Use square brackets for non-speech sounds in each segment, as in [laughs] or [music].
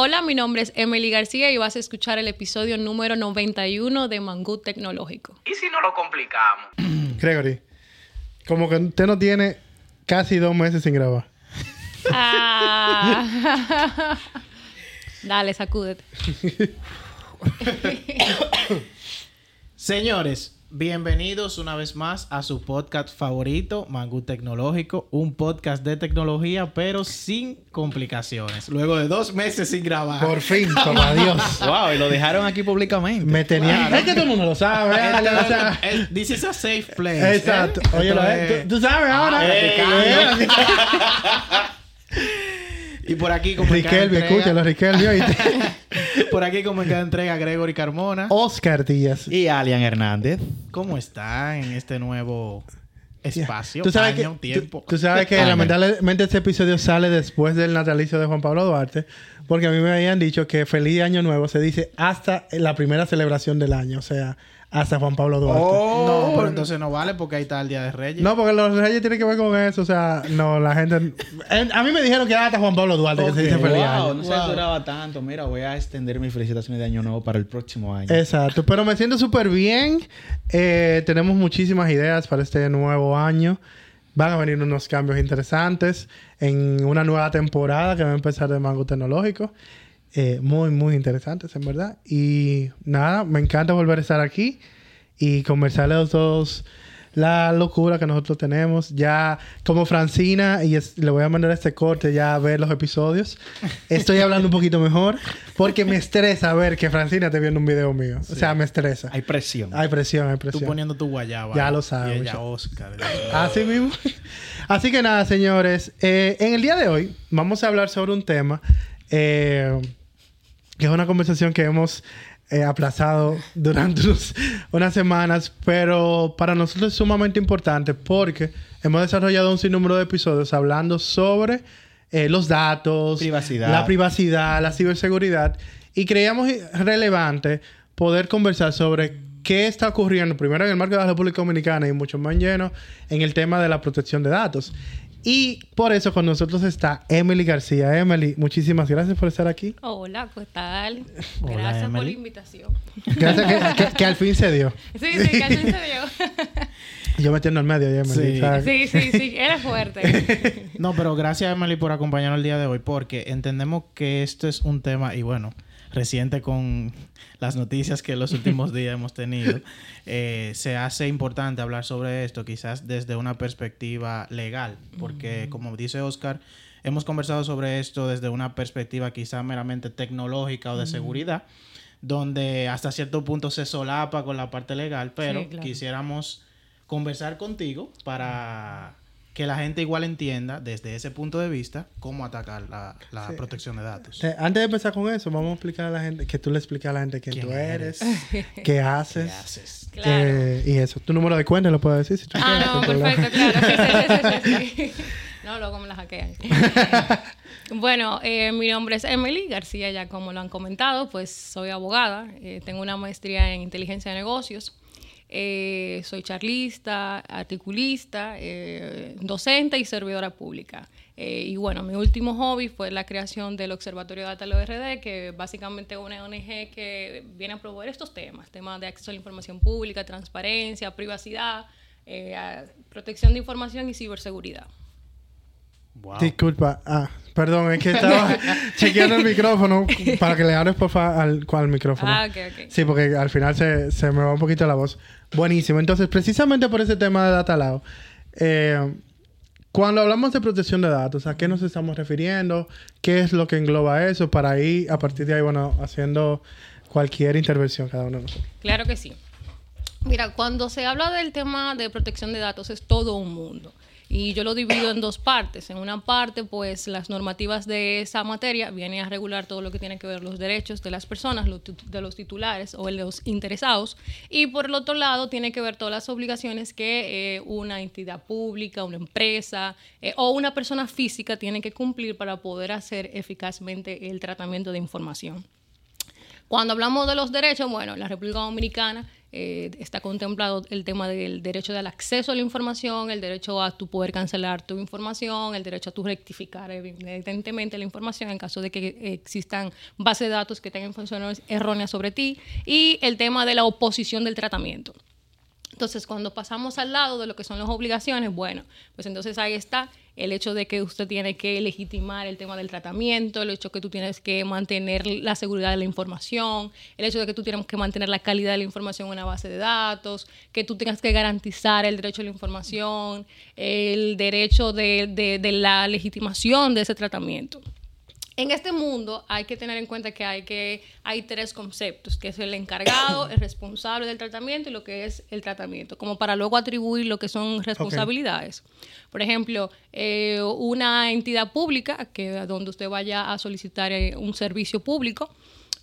Hola, mi nombre es Emily García y vas a escuchar el episodio número 91 de Mangú Tecnológico. ¿Y si no lo complicamos? [clears throat] Gregory, como que usted no tiene casi dos meses sin grabar. Ah. [laughs] Dale, sacúdete. [coughs] Señores, bienvenidos una vez más a su podcast favorito, Mangú Tecnológico, un podcast de tecnología, pero sin complicaciones. Luego de dos meses sin grabar. Por fin, toma Dios. [laughs] Wow, y lo dejaron aquí públicamente. Me tenía. Es que todo el mundo lo sabe. Esto ¿eh? O sea, es- es- This is a safe place. Exacto. ¿eh? Oye, Esto lo- es- tú, tú sabes ahora. Ey, Eh, [laughs] Y por aquí, como Riquelme, escúchalo, Riquelme. oíste. [laughs] Por aquí, como en cada entrega, Gregory Carmona. Oscar Díaz. Y Alian Hernández. ¿Cómo está en este nuevo espacio? Tú sabes, año, que, tiempo. tú, tú sabes que lamentablemente este episodio sale después del natalicio de Juan Pablo Duarte, porque a mí me habían dicho que feliz año nuevo se dice hasta la primera celebración del año, o sea, hasta Juan Pablo Duarte. No, pero entonces no vale porque ahí está el Día de Reyes. No, porque los reyes tienen que ver con eso, o sea, no, la gente... A mí me dijeron que era hasta Juan Pablo Duarte que se dice feliz Wow, año. no se duraba tanto. Mira, voy a extender mis felicitaciones de año nuevo para el próximo año. Exacto, pero me siento súper bien. Eh, tenemos muchísimas ideas para este nuevo año. Van a venir unos cambios interesantes en una nueva temporada que va a empezar de Mango Tecnológico. Eh, muy, muy interesantes, en verdad. Y nada, me encanta volver a estar aquí y conversarles a todos la locura que nosotros tenemos. Ya como Francina, y es- le voy a mandar este corte ya a ver los episodios. Estoy hablando un poquito mejor porque me estresa ver que Francina esté viendo un video mío. O sea, me estresa. Hay presión. Hay presión, hay Tú presión. poniendo tu guayaba. Ya lo sabes, Y ella. Oscar. [laughs] Así mismo. Así que nada, señores. Eh, en el día de hoy vamos a hablar sobre un tema eh, que es una conversación que hemos eh, aplazado [laughs] durante unos- unas semanas, pero para nosotros es sumamente importante porque hemos desarrollado un sinnúmero de episodios hablando sobre eh, los datos, Privacidad. la privacidad, la ciberseguridad y creíamos relevante poder conversar sobre qué está ocurriendo primero en el marco de la República Dominicana y mucho más lleno en el tema de la protección de datos. Y por eso con nosotros está Emily García. Emily, muchísimas gracias por estar aquí. Hola, ¿qué tal? Hola, Gracias por la invitación. Gracias que, que- que al fin se dio. Sí, sí, que así se dio. [laughs] Yo metiendo al medio, ya, Emily. Sí. ¿sabes? Sí, sí, sí, eres fuerte. [laughs] No, pero gracias Emily por acompañarnos el día de hoy porque entendemos que esto es un tema y bueno, reciente con las noticias que en los últimos días hemos tenido, eh, se hace importante hablar sobre esto quizás desde una perspectiva legal, porque como dice Oscar, hemos conversado sobre esto desde una perspectiva quizás meramente tecnológica o de seguridad, donde hasta cierto punto se solapa con la parte legal, pero Sí, claro. quisiéramos conversar contigo para que la gente igual entienda desde ese punto de vista cómo atacar la, la Sí. protección de datos. Eh, antes de empezar con eso, vamos a explicar a la gente, que tú le expliques a la gente quién, ¿Quién tú eres, eres? [laughs] qué haces. ¿Qué haces? Claro. eh, y eso. Tu número de cuenta lo puedes decir si tú quieres, Ah, no, perfecto, claro. Sí, sí, sí, sí, sí. [laughs] No, luego me la hackean. Bueno, eh, mi nombre es Emily García, ya como lo han comentado, pues soy abogada, eh, tengo una maestría en inteligencia de negocios, eh, soy charlista, articulista, eh, docente y servidora pública. Eh, y bueno, mi último hobby fue la creación del Observatorio Data RD, que básicamente es una ONG que viene a promover estos temas, temas de acceso a la información pública, transparencia, privacidad, eh, protección de información y ciberseguridad. Wow. Disculpa, ah, perdón, es que estaba [laughs] chequeando el micrófono para que le hables por favor al, al micrófono. Ah, ok, ok. Sí, porque al final se, se me va un poquito la voz. Buenísimo. Entonces, precisamente por ese tema de Datalao, eh, cuando hablamos de protección de datos, ¿a qué nos estamos refiriendo? ¿Qué es lo que engloba eso? Para ahí, a partir de ahí, bueno, haciendo cualquier intervención cada uno de nosotros. Claro que sí. Mira, cuando se habla del tema de protección de datos es todo un mundo. Y yo lo divido en dos partes. En una parte, pues las normativas de esa materia vienen a regular todo lo que tiene que ver los derechos de las personas, de los titulares o de los interesados. Y por el otro lado, tiene que ver todas las obligaciones que eh, una entidad pública, una empresa eh, o una persona física tiene que cumplir para poder hacer eficazmente el tratamiento de información. Cuando hablamos de los derechos, bueno, en la República Dominicana eh, está contemplado el tema del derecho al acceso a la información, el derecho a tu poder cancelar tu información, el derecho a tu rectificar evidentemente la información en caso de que existan bases de datos que tengan informaciones erróneas sobre ti y el tema de la oposición del tratamiento. Entonces, cuando pasamos al lado de lo que son las obligaciones, bueno, pues entonces ahí está el hecho de que usted tiene que legitimar el tema del tratamiento, el hecho de que tú tienes que mantener la seguridad de la información, el hecho de que tú tienes que mantener la calidad de la información en una base de datos, que tú tengas que garantizar el derecho a la información, el derecho de, de la legitimación de ese tratamiento. En este mundo hay que tener en cuenta que hay, que hay tres conceptos, que es el encargado, el responsable del tratamiento y lo que es el tratamiento, como para luego atribuir lo que son responsabilidades. Por ejemplo, eh, una entidad pública, que donde usted vaya a solicitar eh, un servicio público,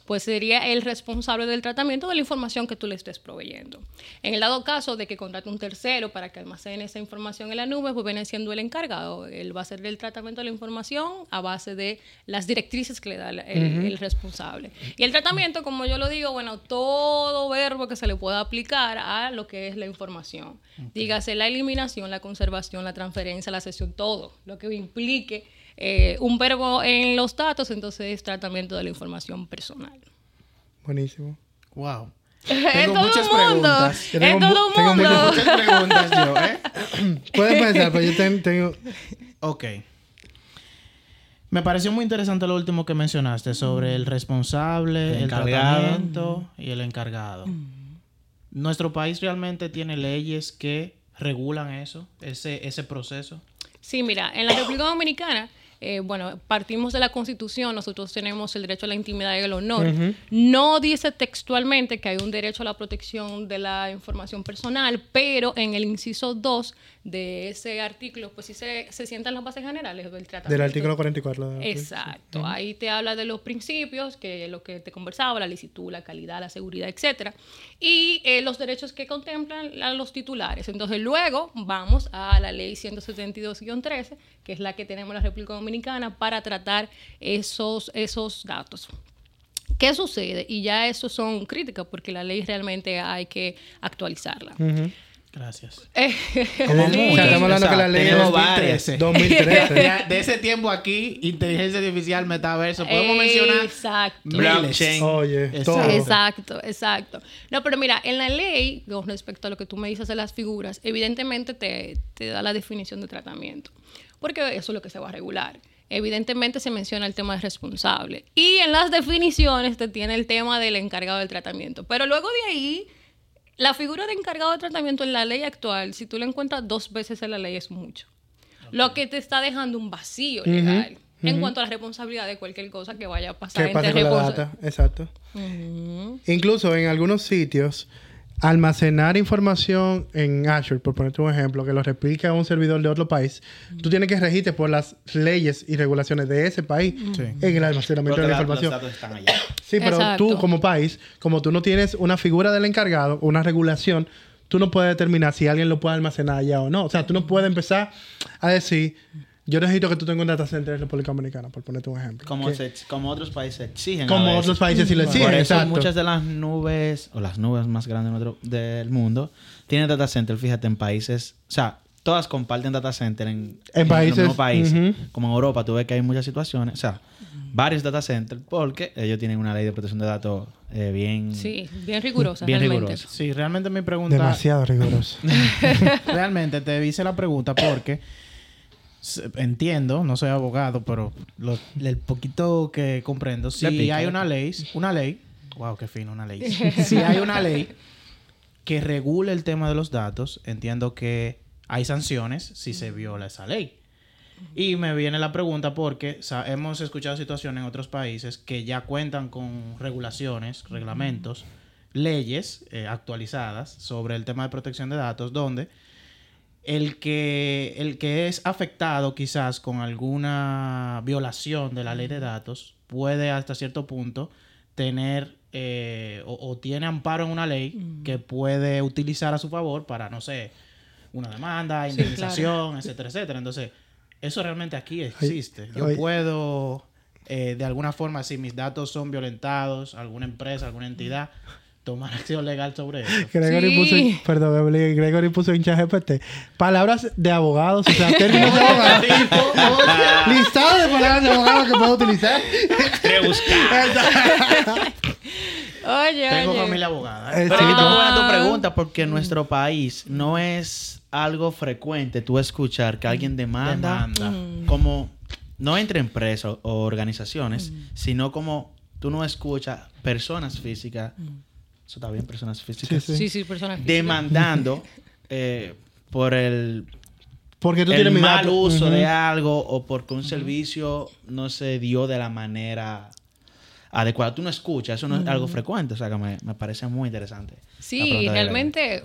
pues sería el responsable del tratamiento de la información que tú le estés proveyendo. En el dado caso de que contrate un tercero para que almacene esa información en la nube, pues viene siendo el encargado. Él va a hacer el tratamiento de la información a base de las directrices que le da el, responsable. Y el tratamiento, como yo lo digo, bueno, todo verbo que se le pueda aplicar a lo que es la información. Dígase la eliminación, la conservación, la transferencia, la sesión, todo lo que implique eh, un verbo en los datos, entonces es tratamiento de la información personal. Buenísimo. Wow. [laughs] Tengo muchas preguntas. En todo el mundo. Tengo muchas preguntas yo, ¿eh? [coughs] Puedes pensar, pero yo tengo... Ok. Me pareció muy interesante lo último que mencionaste sobre el responsable, el, tratamiento y el encargado. ¿Nuestro país realmente tiene leyes que regulan eso, ese, ese proceso? Sí, mira, en la República Dominicana eh, bueno, partimos de la Constitución, nosotros tenemos el derecho a la intimidad y el honor. No dice textualmente que hay un derecho a la protección de la información personal, pero en el inciso 2 de ese artículo, pues sí se, se sientan las bases generales del tratamiento. Del artículo 44. Exacto. Ahí te habla de los principios, que lo que te conversaba, la licitud, la calidad, la seguridad, etcétera. Y eh, los derechos que contemplan a los titulares. Entonces, luego vamos a la ley 172-13, que es la que tenemos en la República Dominicana para tratar esos, esos datos. ¿Qué sucede? Y ya eso son críticas porque la ley realmente hay que actualizarla. Gracias. [laughs] Como estamos hablando que la ley es 2013. 2013. de, ese tiempo aquí, inteligencia artificial, metaverso, podemos mencionar Exacto. blockchain. Oye, todo. Exacto, exacto. No, pero mira, en la ley, con respecto a lo que tú me dices de las figuras, evidentemente te, te da la definición de tratamiento, porque eso es lo que se va a regular evidentemente se menciona el tema de responsable. Y en las definiciones te tiene el tema del encargado del tratamiento. Pero luego de ahí la figura de encargado de tratamiento en la ley actual, si tú la encuentras dos veces en la ley, es mucho. Lo que te está dejando un vacío legal en cuanto a la responsabilidad de cualquier cosa que vaya a pasar. Que pase con la data, exacto. Incluso en algunos sitios almacenar información en Azure, por ponerte un ejemplo, que lo replique a un servidor de otro país, tú tienes que regirte por las leyes y regulaciones de ese país en el almacenamiento de la información. Sí, pero tú como país, como tú no tienes una figura del encargado, una regulación, tú no puedes determinar si alguien lo puede almacenar allá o no. O sea, tú no puedes empezar a decir, yo necesito que tú tengas un data center en República Dominicana, por ponerte un ejemplo. Como, como otros países exigen. Como otros países sí lo exigen. Por eso muchas de las nubes, o las nubes más grandes del mundo, tienen data center, fíjate, en países. O sea, todas comparten data center en, en, países. países. Como en Europa, tú ves que hay muchas situaciones. O sea, varios data centers, porque ellos tienen una ley de protección de datos eh, bien. Sí, bien rigurosa. Bien realmente. rigurosa. Sí, realmente mi pregunta. Demasiado rigurosa. [laughs] realmente te hice la pregunta porque entiendo, no soy abogado, pero lo, el poquito que comprendo, si hay una ley, una ley, wow, qué fino, una ley. [laughs] si hay una ley que regule el tema de los datos, entiendo que hay sanciones si se viola esa ley. Y me viene la pregunta porque hemos escuchado situaciones en otros países que ya cuentan con regulaciones, reglamentos, leyes eh, actualizadas sobre el tema de protección de datos, donde el que, el que es afectado quizás con alguna violación de la ley de datos puede hasta cierto punto tener eh, o, tiene amparo en una ley que puede utilizar a su favor para, no sé, una demanda, indemnización, etcétera, etcétera. Entonces, eso realmente aquí existe. Yo puedo eh, de alguna forma, si mis datos son violentados, alguna empresa, alguna entidad, tomar [laughs] acción legal sobre eso. Gregory Sí. puso, perdón, Gregory puso en ChatGPT palabras de abogados, o sea, [laughs] términos de abogados. [laughs] Listado de palabras de abogados que puedo utilizar. Oye, Tengo oye. familia abogada. ¿eh? Eh, Pero sí, buena tu pregunta porque en nuestro país no es algo frecuente tú escuchar que alguien demanda, Demanda. como no entre empresas o organizaciones, sino como tú no escuchas personas físicas, eso está bien, personas físicas, Sí, Sí, sí, personas físicas. demandando [laughs] eh, por el, Porque tú el tienes mal uso de algo o porque un servicio no se dio de la manera adecuada. Tú no escuchas, eso no es algo frecuente, o sea que me, me parece muy interesante. Sí, realmente,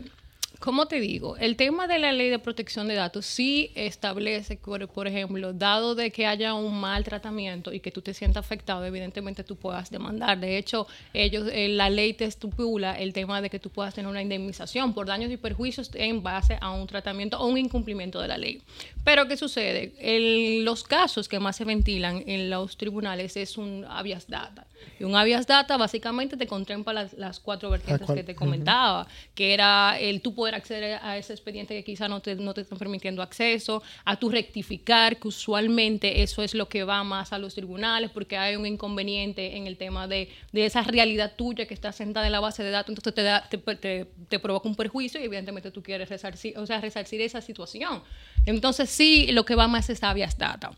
¿cómo te digo? El tema de la ley de protección de datos sí establece, por, por ejemplo, dado de que haya un mal tratamiento y que tú te sientas afectado, evidentemente tú puedas demandar. De hecho, ellos, eh, la ley te estipula el tema de que tú puedas tener una indemnización por daños y perjuicios en base a un tratamiento o un incumplimiento de la ley. Pero, ¿qué sucede? El- los casos que más se ventilan en los tribunales es un habeas data. Y un habeas data básicamente te contempla las, las cuatro vertientes cual- que te comentaba, que era el tú poder acceder a ese expediente que quizá no te, no te están permitiendo acceso, a tu rectificar, que usualmente eso es lo que va más a los tribunales, porque hay un inconveniente en el tema de, de esa realidad tuya que está sentada en la base de datos, entonces te, da, te, te- te provoca un perjuicio y evidentemente tú quieres resarcir, o sea, resarcir esa situación. Entonces sí, lo que va más es habeas data.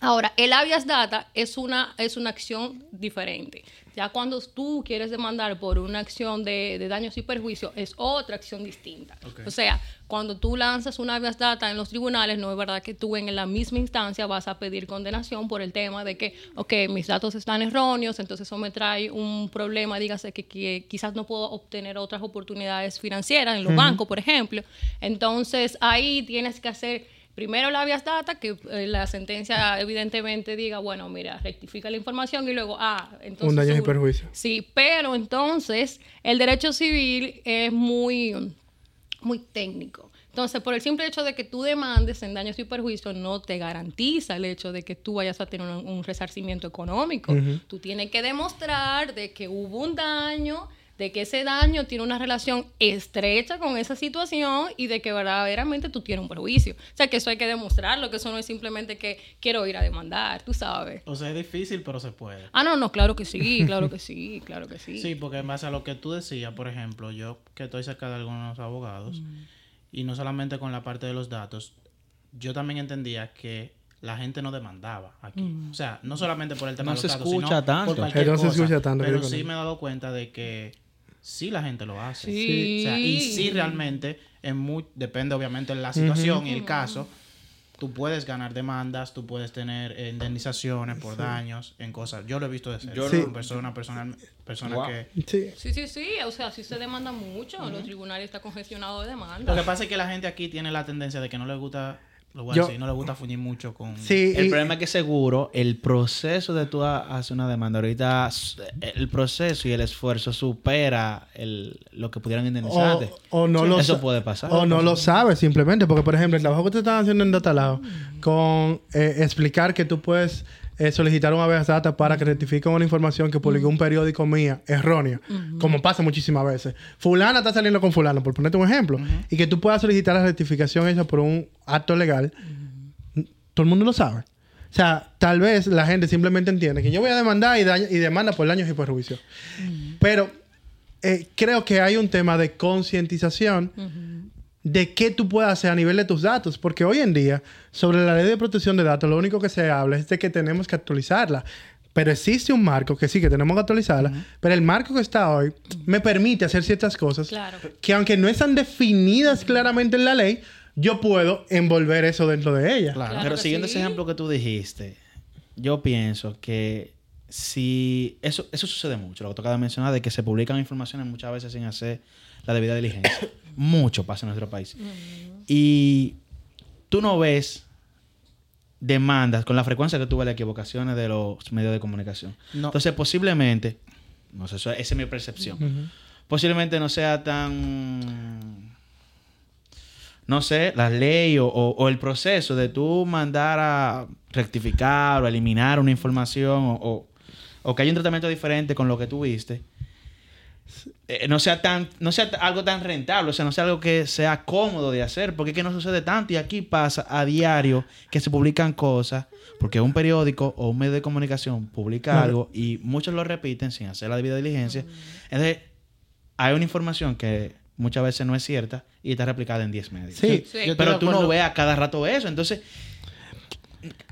Ahora, el habeas data es una, es una acción diferente. Ya cuando tú quieres demandar por una acción de, de daños y perjuicios, es otra acción distinta. O sea, cuando tú lanzas un habeas data en los tribunales, no es verdad que tú en la misma instancia vas a pedir condenación por el tema de que, ok, mis datos están erróneos, entonces eso me trae un problema, dígase que, que quizás no puedo obtener otras oportunidades financieras en los bancos, por ejemplo. Entonces, ahí tienes que hacer primero la habeas data, que eh, la sentencia evidentemente diga, bueno, mira, rectifica la información y luego, ah, entonces... Un daño y perjuicio. Sí, pero entonces el derecho civil es muy, muy técnico. Entonces, por el simple hecho de que tú demandes en daños y perjuicios, no te garantiza el hecho de que tú vayas a tener un, un resarcimiento económico. Tú tienes que demostrar de que hubo un daño, de que ese daño tiene una relación estrecha con esa situación y de que verdaderamente tú tienes un perjuicio. O sea, que eso hay que demostrarlo, que eso no es simplemente que quiero ir a demandar, tú sabes. O sea, es difícil, pero se puede. Ah, no, no, claro que sí, claro que sí, claro que sí. Sí, porque en base a lo que tú decías, por ejemplo, yo que estoy cerca de algunos abogados, y no solamente con la parte de los datos, yo también entendía que la gente no demandaba aquí. O sea, no solamente por el tema No de se los datos, escucha sino tanto. por cualquier no se escucha tanto, Pero sí me he dado cuenta de que sí la gente lo hace. Sí. O sea, y sí realmente, en muy, depende obviamente de la situación y el caso, tú puedes ganar demandas, tú puedes tener eh, indemnizaciones por daños en cosas. Yo lo he visto de cerca. Yo Sí. con persona, personal, persona Wow. que... Sí. Sí, sí, sí, o sea, sí se demanda mucho, los tribunales están congestionados de Lo demanda. que pasa es que la gente aquí tiene la tendencia de que no le gusta, lo a Yo- decir, no le gusta fuñir mucho con... Sí, El y- problema es que seguro el proceso de tú ha- hacer una demanda ahorita, el proceso y el esfuerzo supera el, lo que pudieran indemnizarte. O, o no lo Eso puede pasar. O no lo sabes simplemente. Porque, por ejemplo, el trabajo que te están haciendo en Datalao con eh, explicar que tú puedes eh, solicitar un habeas data para que rectifiquen una información que publicó un periódico mía errónea, como pasa muchísimas veces. Fulana está saliendo con fulano, por ponerte un ejemplo, y que tú puedas solicitar la rectificación hecha por un acto legal, todo el mundo lo sabe. O sea, tal vez la gente simplemente entiende que yo voy a demandar y, daño- y demanda por daños y perjuicios. Pero eh, creo que hay un tema de concientización de qué tú puedes hacer a nivel de tus datos. Porque hoy en día, sobre la ley de protección de datos, lo único que se habla es de que tenemos que actualizarla. Pero existe un marco que sí que tenemos que actualizarla. Pero el marco que está hoy me permite hacer ciertas cosas Claro. que aunque no están definidas claramente en la ley, yo puedo envolver eso dentro de ella. Claro. Claro Pero que siguiendo sí. ese ejemplo que tú dijiste, yo pienso que si eso, eso sucede mucho, lo que tú acabas de mencionar, de que se publican informaciones muchas veces sin hacer la debida diligencia. [coughs] mucho pasa en nuestro país. Y tú no ves demandas con la frecuencia que tú ves las equivocaciones de los medios de comunicación. No. Entonces, posiblemente, no sé, esa es mi percepción. Posiblemente no sea tan no sé, la ley o, o- o el proceso de tú mandar a rectificar o eliminar una información o que haya un tratamiento diferente con lo que tú viste, eh, no sea tan, no sea algo tan rentable, o sea, no sea algo que sea cómodo de hacer, porque es que no sucede tanto y aquí pasa a diario que se publican cosas, porque un periódico o un medio de comunicación publica No. algo y muchos lo repiten sin hacer la debida diligencia. Entonces, hay una información que muchas veces no es cierta y está replicada en 10 medios. Sí. Sí. Pero tú no a cada rato eso. Entonces,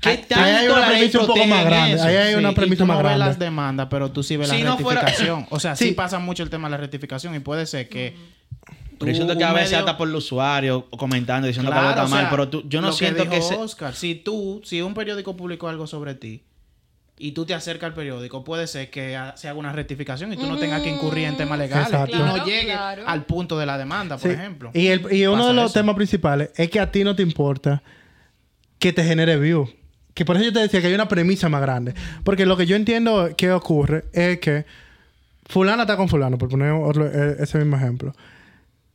¿qué Ahí- tanto ahí hay una premisa un poco más grande. eso? Ahí hay una y premisa tú más no ves grande. las demandas, pero tú sí ves Si la no fuera- rectificación. O sea, sí. Sí. pasa mucho el tema de la rectificación y puede ser que... Pero yo siento tú, que a veces medio- hasta por el usuario o comentando diciendo que algo está o sea, mal, pero tú- yo no lo siento que, dijo se- Oscar, si tú, si un periódico publicó algo sobre ti y tú te acercas al periódico, puede ser que se haga una rectificación y tú no tengas que incurrir en temas legales Exacto. y no claro. al punto de la demanda, por Sí. ejemplo. Y, el- y uno de los eso. temas principales es que a ti no te importa que te genere view. Que por eso yo te decía que hay una premisa más grande. Porque lo que yo entiendo que ocurre es que fulana está con fulano, por poner otro- eh, ese mismo ejemplo.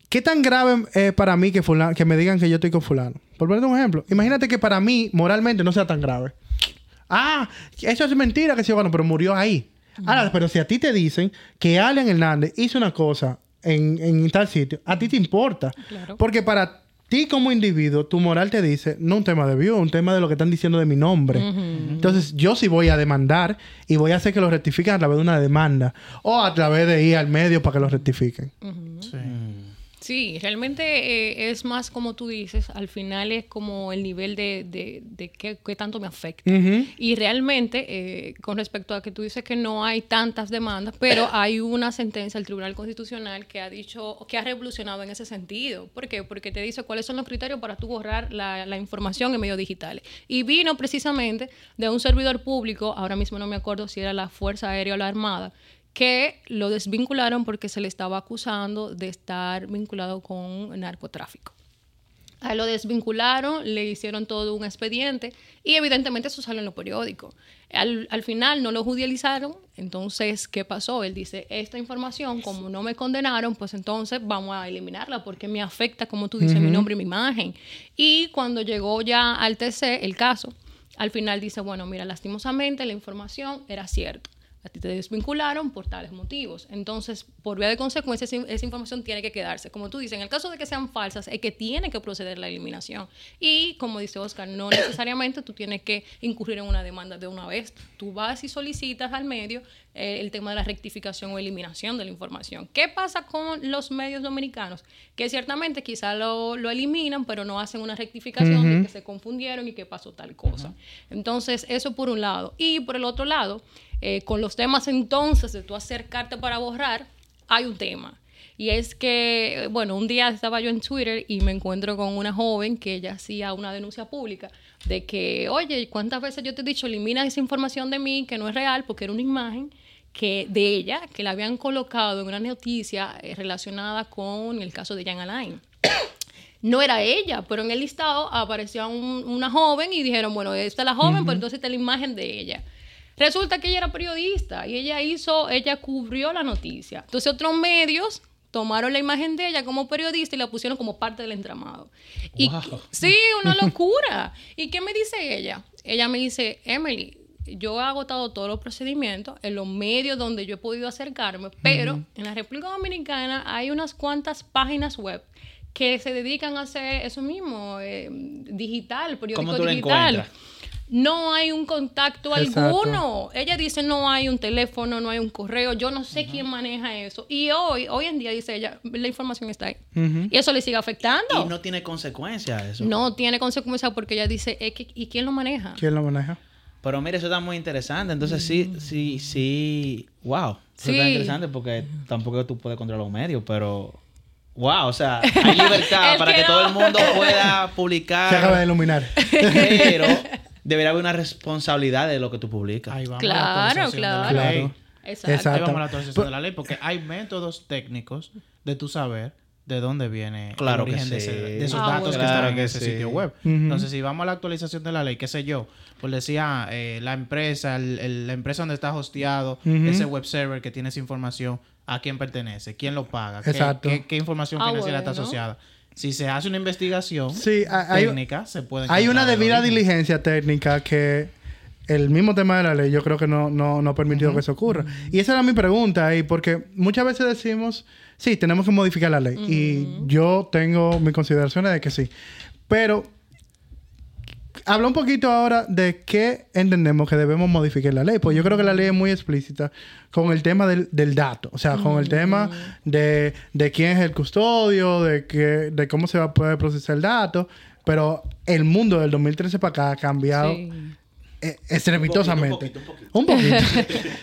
¿Qué tan grave es para mí que, fulano, que me digan que yo estoy con fulano? Por poner un ejemplo. Imagínate que para mí, moralmente, no sea tan grave. Ah, eso es mentira que sí, bueno, pero murió ahí. Ahora, pero si a ti te dicen que Alan Hernández hizo una cosa en, en tal sitio, a ti te importa. Claro. Porque para ti como individuo, tu moral te dice, no un tema de view, un tema de lo que están diciendo de mi nombre. Entonces, yo sí voy a demandar y voy a hacer que lo rectifiquen a través de una demanda o a través de ir al medio para que lo rectifiquen. Sí. Sí, realmente eh, es más como tú dices, al final es como el nivel de, de, de qué, qué tanto me afecta. Y realmente, eh, con respecto a que tú dices que no hay tantas demandas, pero [coughs] hay una sentencia del Tribunal Constitucional que ha dicho, que ha revolucionado en ese sentido. ¿Por qué? Porque te dice cuáles son los criterios para tú borrar la, la información en medios digitales. Y vino precisamente de un servidor público, ahora mismo no me acuerdo si era la Fuerza Aérea o la Armada, que lo desvincularon porque se le estaba acusando de estar vinculado con narcotráfico. A él lo desvincularon, le hicieron todo un expediente y evidentemente eso sale en los periódicos. Al, al final no lo judicializaron, entonces, ¿qué pasó? Él dice, esta información, como no me condenaron, pues entonces vamos a eliminarla porque me afecta, como tú dices, mi nombre y mi imagen. Y cuando llegó ya al TC, el caso, al final dice, bueno, mira, lastimosamente la información era cierta. A ti te desvincularon por tales motivos. Entonces, por vía de consecuencia, esa, información tiene que quedarse. Como tú dices, en el caso de que sean falsas, es que tiene que proceder la eliminación. Y, como dice Oscar, no [coughs] necesariamente tú tienes que incurrir en una demanda de una vez. Tú vas y solicitas al medio eh, el tema de la rectificación o eliminación de la información. ¿Qué pasa con los medios dominicanos? Que ciertamente quizá lo, lo eliminan, pero no hacen una rectificación de que se confundieron y que pasó tal cosa. Entonces, eso por un lado. Y por el otro lado, eh, con los temas entonces de tú acercarte para borrar, hay un tema. Y es que, bueno, un día estaba yo en Twitter y me encuentro con una joven que ella hacía una denuncia pública de que, oye, ¿cuántas veces yo te he dicho, elimina esa información de mí que no es real porque era una imagen que de ella que la habían colocado en una noticia eh, relacionada con el caso de Jan Alain? [coughs] no era ella, pero en el listado aparecía un- una joven y dijeron, bueno, esta es la joven, pero entonces está la imagen de ella. Resulta que ella era periodista y ella hizo, ella cubrió la noticia. Entonces otros medios tomaron la imagen de ella como periodista y la pusieron como parte del entramado. Y Wow. sí, una locura. ¿Y qué me dice ella? Ella me dice, Emily, yo he agotado todos los procedimientos en los medios donde yo he podido acercarme, pero en la República Dominicana hay unas cuantas páginas web que se dedican a hacer eso mismo, eh, digital, periódico ¿Cómo tú digital. encuentras? No hay un contacto Exacto. alguno. Ella dice no hay un teléfono, no hay un correo. Yo no sé quién maneja eso. Y hoy, hoy en día dice ella, la información está ahí. Y eso le sigue afectando. Y no tiene consecuencias eso. No tiene consecuencias porque ella dice, "Es que- ¿y quién lo maneja? ¿Quién lo maneja? Pero mire, eso está muy interesante. Entonces sí, sí, sí. Wow. Eso Sí. está interesante porque tampoco tú puedes controlar los medios, pero... Wow, o sea, hay libertad [laughs] para que que todo el mundo pueda [laughs] Se acaba de publicar, iluminar. pero [laughs] debería haber una responsabilidad de lo que tú publicas. Ahí vamos Claro, a la actualización de la claro. ley. Claro. Exacto. Exacto. Ahí vamos a la actualización de la ley porque hay métodos técnicos de tu saber de dónde viene Claro el que origen de, ese- sí. de esos Ah, datos bueno. que están Claro en que ese sí. sitio web. Entonces, si vamos a la actualización de la ley, qué sé yo, pues decía eh, la empresa, el- el- la empresa donde está hosteado ese web server que tiene esa información, a quién pertenece, quién lo paga, qué, Exacto. qué- qué información Ah, financiera está asociada. Si se hace una investigación Sí, hay, técnica, se puede... hay una debida diligencia técnica que el mismo tema de la ley yo creo que no, no, no ha permitido que eso ocurra. Y esa era mi pregunta ahí, porque muchas veces decimos, sí, tenemos que modificar la ley. Y yo tengo mis consideraciones de que sí. Pero habla un poquito ahora de qué entendemos que debemos modificar la ley. Pues yo creo que la ley es muy explícita con el tema del, del dato. O sea, con el tema de, de quién es el custodio, de, que, de cómo se va a poder procesar el dato. Pero el mundo del 2013 para acá ha cambiado Sí. eh, estrepitosamente. Un poquito, Un poquito.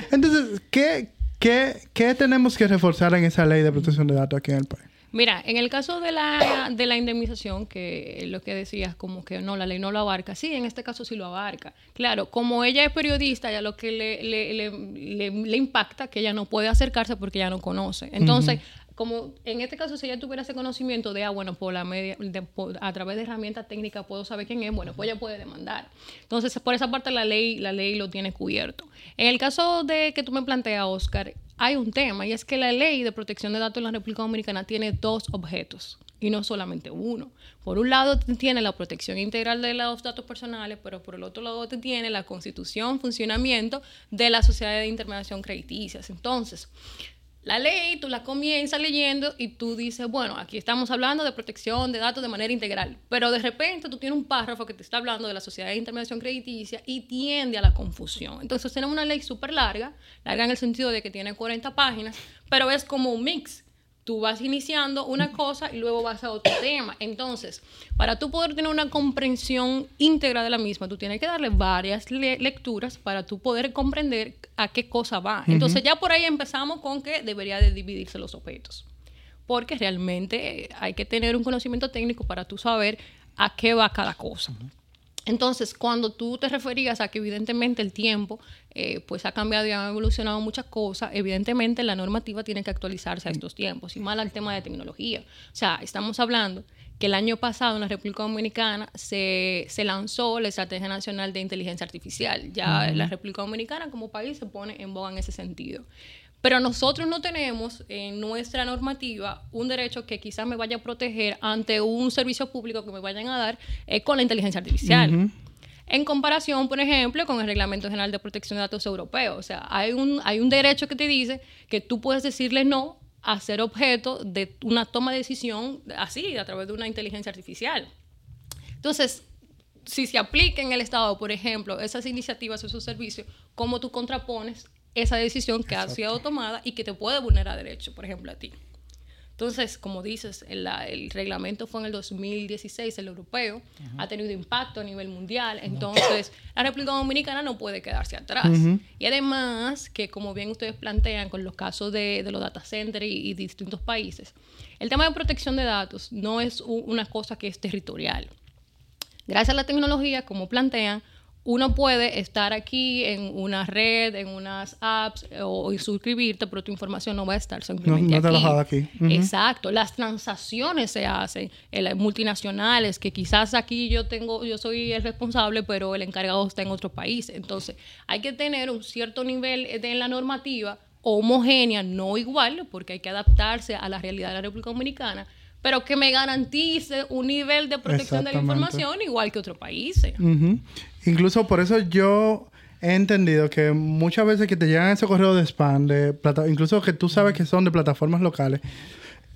[laughs] Entonces, ¿qué, qué, ¿qué tenemos que reforzar en esa ley de protección de datos aquí en el país? Mira, en el caso de la, de la indemnización, que lo que decías, como que no, la ley no lo abarca. Sí, en este caso sí lo abarca. Claro, como ella es periodista, ya lo que le, le, le, impacta que ella no puede acercarse porque ella no conoce. Entonces, como en este caso, si ella tuviera ese conocimiento de, ah, bueno, por la media, de- por- a través de herramientas técnicas puedo saber quién es, bueno, pues ella puede demandar. Entonces, por esa parte la ley, la ley lo tiene cubierto. En el caso de que tú me planteas, Oscar, hay un tema y es que la ley de protección de datos en la República Dominicana tiene dos objetos y no solamente uno. Por un lado tiene la protección integral de los datos personales, pero por el otro lado tiene la constitución, funcionamiento de la sociedad de intermediación crediticias. Entonces, la ley tú la comienzas leyendo y tú dices, bueno, aquí estamos hablando de protección de datos de manera integral, pero de repente tú tienes un párrafo que te está hablando de la sociedad de intermediación crediticia y tiende a la confusión. Entonces tenemos una ley súper larga, larga en el sentido de que tiene 40 páginas, pero es como un mix. Tú vas iniciando una cosa y luego vas a otro tema. Entonces, para tú poder tener una comprensión íntegra de la misma, tú tienes que darle varias le- lecturas para tú poder comprender a qué cosa va. Entonces, ya por ahí empezamos con que debería de dividirse los objetos. Porque realmente eh, hay que tener un conocimiento técnico para tú saber a qué va cada cosa. Entonces, cuando tú te referías a que evidentemente el tiempo eh, pues ha cambiado y han evolucionado muchas cosas, evidentemente la normativa tiene que actualizarse a estos tiempos y más al tema de tecnología. O sea, estamos hablando que el año pasado en la República Dominicana se, se lanzó la Estrategia Nacional de Inteligencia Artificial. Ya la República Dominicana como país se pone en boga en ese sentido. Pero nosotros no tenemos en nuestra normativa un derecho que quizás me vaya a proteger ante un servicio público que me vayan a dar eh, con la inteligencia artificial. En comparación, por ejemplo, con el Reglamento General de Protección de Datos Europeo. O sea, hay un, hay un derecho que te dice que tú puedes decirle no a ser objeto de una toma de decisión así, a través de una inteligencia artificial. Entonces, si se aplica en el Estado, por ejemplo, esas iniciativas esos servicios, ¿cómo tú contrapones esa decisión que ha sido tomada y que te puede vulnerar derecho, por ejemplo, a ti? Entonces, como dices, el, la- el reglamento fue en el 2016, el europeo, ha tenido impacto a nivel mundial, entonces la República Dominicana no puede quedarse atrás. Y además, que como bien ustedes plantean con los casos de, de los data centers y, y distintos países, el tema de protección de datos no es u- una cosa que es territorial. Gracias a la tecnología, como plantean, uno puede estar aquí en una red, en unas apps eh, o, y suscribirte, pero tu información no va a estar simplemente no te aquí. Exacto. Las transacciones se hacen en las multinacionales, que quizás aquí yo tengo, yo soy el responsable, pero el encargado está en otro país. Entonces, hay que tener un cierto nivel de en la normativa homogénea, no igual, porque hay que adaptarse a la realidad de la República Dominicana, pero que me garantice un nivel de protección de la información igual que otros países. Incluso por eso yo he entendido que muchas veces que te llegan esos correos de spam, de plata- incluso que tú sabes que son de plataformas locales,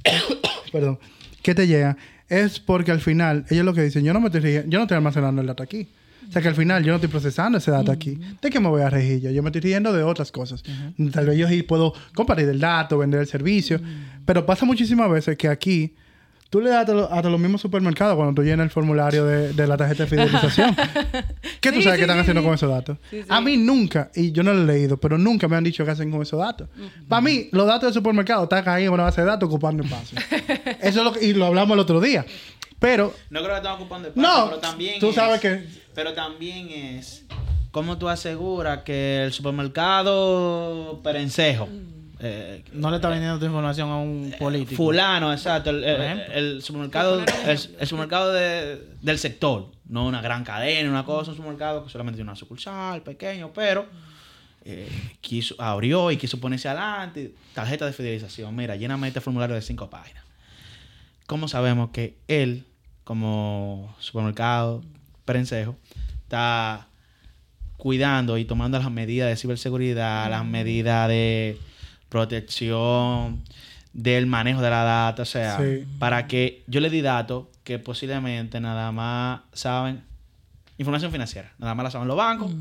[coughs] perdón, que te llegan, es porque al final ellos lo que dicen, yo no me estoy, yo no estoy almacenando el dato aquí. O sea que al final yo no estoy procesando ese dato aquí. ¿De qué me voy a regir yo? Yo me estoy riendo de otras cosas. Tal vez yo sí puedo compartir el dato, vender el servicio. Pero pasa muchísimas veces que aquí tú le das hasta, lo- hasta los mismos supermercados cuando tú llenas el formulario de, de la tarjeta de fidelización. [laughs] ¿Qué tú Sí, sabes que sí, están sí, haciendo sí. con esos datos? Sí, sí. A mí nunca, y yo no lo he leído, pero nunca me han dicho qué hacen con esos datos. Para mí, los datos del supermercado están ahí en una base de datos ocupando espacio. [laughs] Eso es lo que, y lo hablamos el otro día. Pero, No creo que estén ocupando espacio, no, pero también tú es- sabes que Pero también es cómo tú aseguras que el supermercado perencejo, eh, No le está vendiendo tu información a un político. fulano, exacto, el, supermercado, el, el supermercado de- del sector, no una gran cadena, una cosa, un supermercado que solamente tiene una sucursal, pequeño, pero eh, quiso, abrió y quiso ponerse adelante, tarjeta de fidelización, mira, lléname este formulario de cinco páginas. ¿cómo sabemos que él, como supermercado, prensejo, está cuidando y tomando las medidas de ciberseguridad, las medidas de protección, del manejo de la data, o sea, Sí. para que yo le di datos que posiblemente nada más saben información financiera, nada más la saben los bancos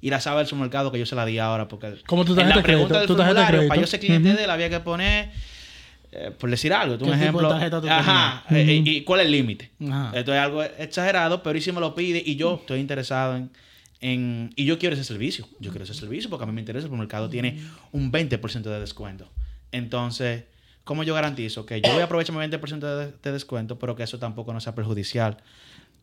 y la sabe el supermercado que yo se la di ahora porque Como tu en tarjeta la crédito, pregunta del tu tarjeta formulario para yo ser cliente Ujú. de él había que poner eh, por decir algo, tú un ¿Qué tipo de ejemplo, tarjeta tú ajá, eh, Ujú. y cuál es el límite. Esto es algo exagerado, pero y si me lo pide y yo estoy interesado en, en- y yo quiero ese servicio. Yo quiero ese servicio porque a mí me interesa, el mercado tiene un 20% de descuento. Entonces, ¿cómo yo garantizo que yo voy a aprovechar mi 20% de, de descuento, pero que eso tampoco no sea perjudicial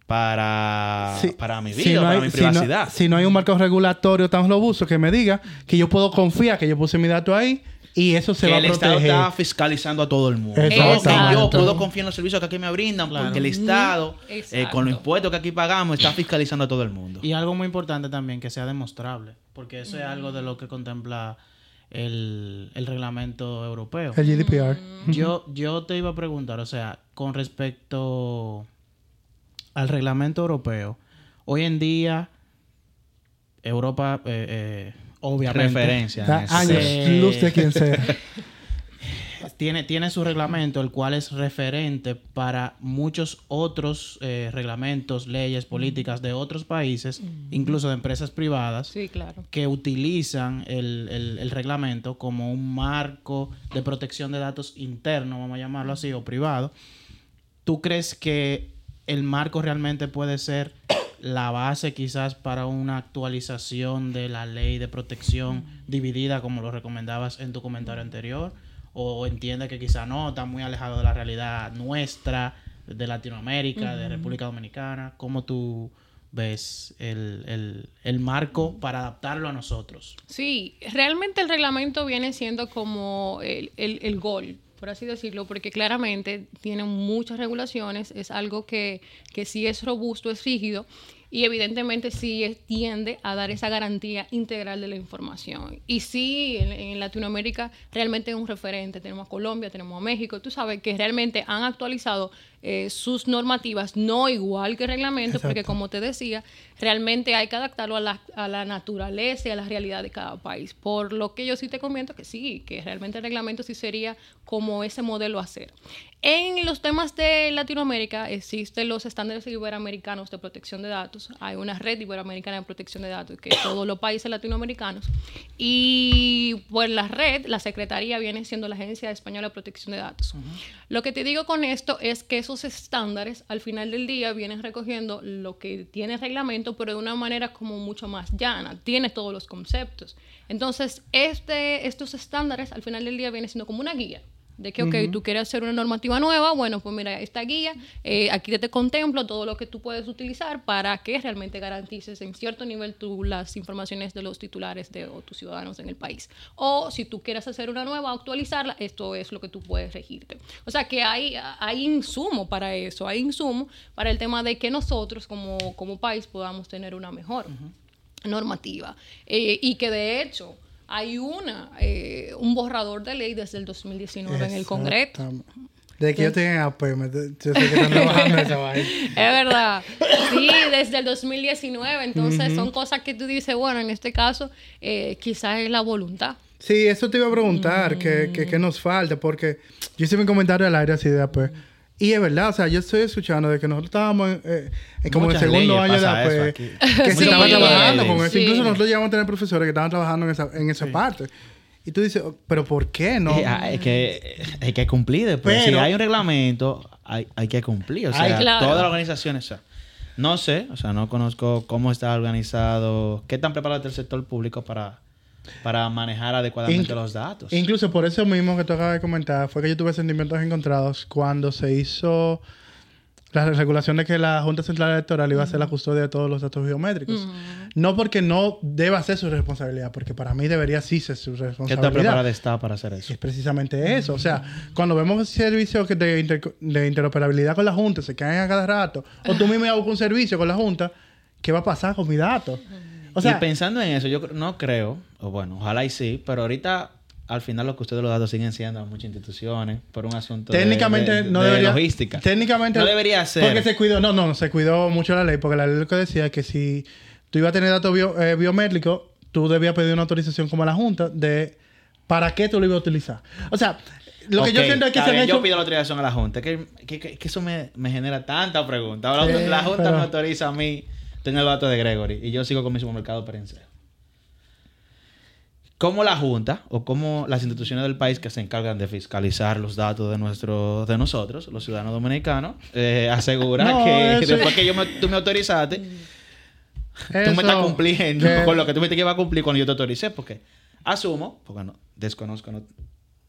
para, Sí, para mi vida, si no para hay- mi si no- privacidad? Si no, hay un marco regulatorio tan robusto que me diga que yo puedo confiar que yo puse mi dato ahí y eso se que va a el Estado proteger. está fiscalizando a todo el mundo. No que yo puedo confiar en los servicios que aquí me brindan Claro. porque el Estado, eh, Exacto. con los impuestos que aquí pagamos, está fiscalizando a todo el mundo. Y algo muy importante también, que sea demostrable, porque eso es algo de lo que contempla el, el reglamento europeo. El GDPR. Yo, yo te iba a preguntar, o sea, con respecto al reglamento europeo, hoy en día Europa, eh, eh, obviamente, Referencia. Da años Sí. luz de quien sea. [laughs] tiene, tiene su reglamento, el cual es referente para muchos otros eh, reglamentos, leyes, políticas de otros países, incluso de empresas privadas, Sí, claro. que utilizan el, el- el reglamento como un marco de protección de datos interno, vamos a llamarlo así, o privado. ¿Tú crees que el marco realmente puede ser la base quizás para una actualización de la ley de protección dividida como lo recomendabas en tu comentario anterior? ¿O entiende que quizá no, está muy alejado de la realidad nuestra, de Latinoamérica, de República Dominicana? ¿Cómo tú ves el, el- el marco para adaptarlo a nosotros? Sí, realmente el reglamento viene siendo como el, el, el gol, por así decirlo, porque claramente tiene muchas regulaciones, es algo que, que sí es robusto, es rígido y evidentemente sí tiende a dar esa garantía integral de la información. Y sí, en, en Latinoamérica realmente es un referente, tenemos a Colombia, tenemos a México, tú sabes que realmente han actualizado eh, sus normativas, no igual que reglamento, porque Exacto. como te decía, realmente hay que adaptarlo a la, a la naturaleza y a la realidad de cada país. Por lo que yo sí te comento que sí, que realmente el reglamento sí sería como ese modelo a hacer. En los temas de Latinoamérica existen los estándares iberoamericanos de protección de datos. Hay una red iberoamericana de protección de datos que todos los países latinoamericanos. Y pues la red, la secretaría viene siendo la Agencia Española de Protección de Datos. Lo que te digo con esto es que esos estándares al final del día vienen recogiendo lo que tiene el reglamento, pero de una manera como mucho más llana, tiene todos los conceptos. Entonces, este, estos estándares al final del día vienen siendo como una guía. De que, ok, tú quieres hacer una normativa nueva, bueno, pues mira, esta guía, eh, aquí te, te contemplo todo lo que tú puedes utilizar para que realmente garantices en cierto nivel tú las informaciones de los titulares de o tus ciudadanos en el país. O si tú quieres hacer una nueva, actualizarla, esto es lo que tú puedes regirte. O sea que hay, hay insumo para eso, hay insumo para el tema de que nosotros como, como país podamos tener una mejor normativa. Eh, y que de hecho hay una, eh, un borrador de ley desde el 2019 en el Congreso. De que yo estoy en AP, yo sé que están trabajando esa [laughs] vaina. Es verdad. Sí, desde el 2019. Entonces son cosas que tú dices, bueno, en este caso eh, quizás es la voluntad. Sí, eso te iba a preguntar, que, que, que nos falta, porque yo hice mi comentario al aire así de AP. Y es verdad, o sea, yo estoy escuchando de que nosotros estábamos en, eh, como en el segundo año de AP, aquí. que se Sí. estaba trabajando leyes. con eso. Sí. Incluso nosotros llegamos a tener profesores que estaban trabajando en esa, en esa parte. Y tú dices, "Oh, pero ¿por qué no? Eh, ah, Es que hay que cumplir después. Pero- si hay un reglamento, hay, hay que cumplir. O sea, claro. todas las organizaciones. o sea, no sé, o sea, no conozco cómo está organizado, qué tan preparado está el sector público para, para manejar adecuadamente los datos. Incluso por eso mismo que tú acabas de comentar, fue que yo tuve sentimientos encontrados cuando se hizo la regulación de que la Junta Central Electoral iba a ser la custodia de todos los datos biométricos. No porque no deba ser su responsabilidad, porque para mí debería sí ser su ¿Qué tan responsabilidad. preparada está para hacer eso? Es precisamente eso. O sea, cuando vemos servicios que de, inter- de interoperabilidad con la Junta, se caen a cada rato, o tú mismo buscas un servicio con la Junta, ¿qué va a pasar con mis datos? O sea, y pensando en eso, yo no creo, o bueno, ojalá y sí, pero ahorita al final lo que ustedes los datos siguen siendo a muchas instituciones por un asunto Técnicamente de, no de debería. logística. Técnicamente. no debería ser. Porque se cuidó. No, no, se cuidó mucho la ley. Porque la ley lo que decía es que si tú ibas a tener datos bio- eh, biométricos, tú debías pedir una autorización como a la Junta de para qué tú lo ibas a utilizar. O sea, lo que yo siento es que se han hecho. Yo pido la autorización a la Junta. Que, que, que- que eso me, me genera tanta pregunta. Ahora Sí, la Junta pero- me autoriza a mí tener los datos de Gregory y yo sigo con mi supermercado Perencejo. ¿Cómo la Junta o cómo las instituciones del país que se encargan de fiscalizar los datos de nuestro, de nosotros, los ciudadanos dominicanos, eh, asegura [laughs] No, que eso- después que yo me- tú me autorizaste, tú me estás cumpliendo con lo que tú me dijiste que iba a cumplir cuando yo te autoricé? Porque asumo, porque no, desconozco, no,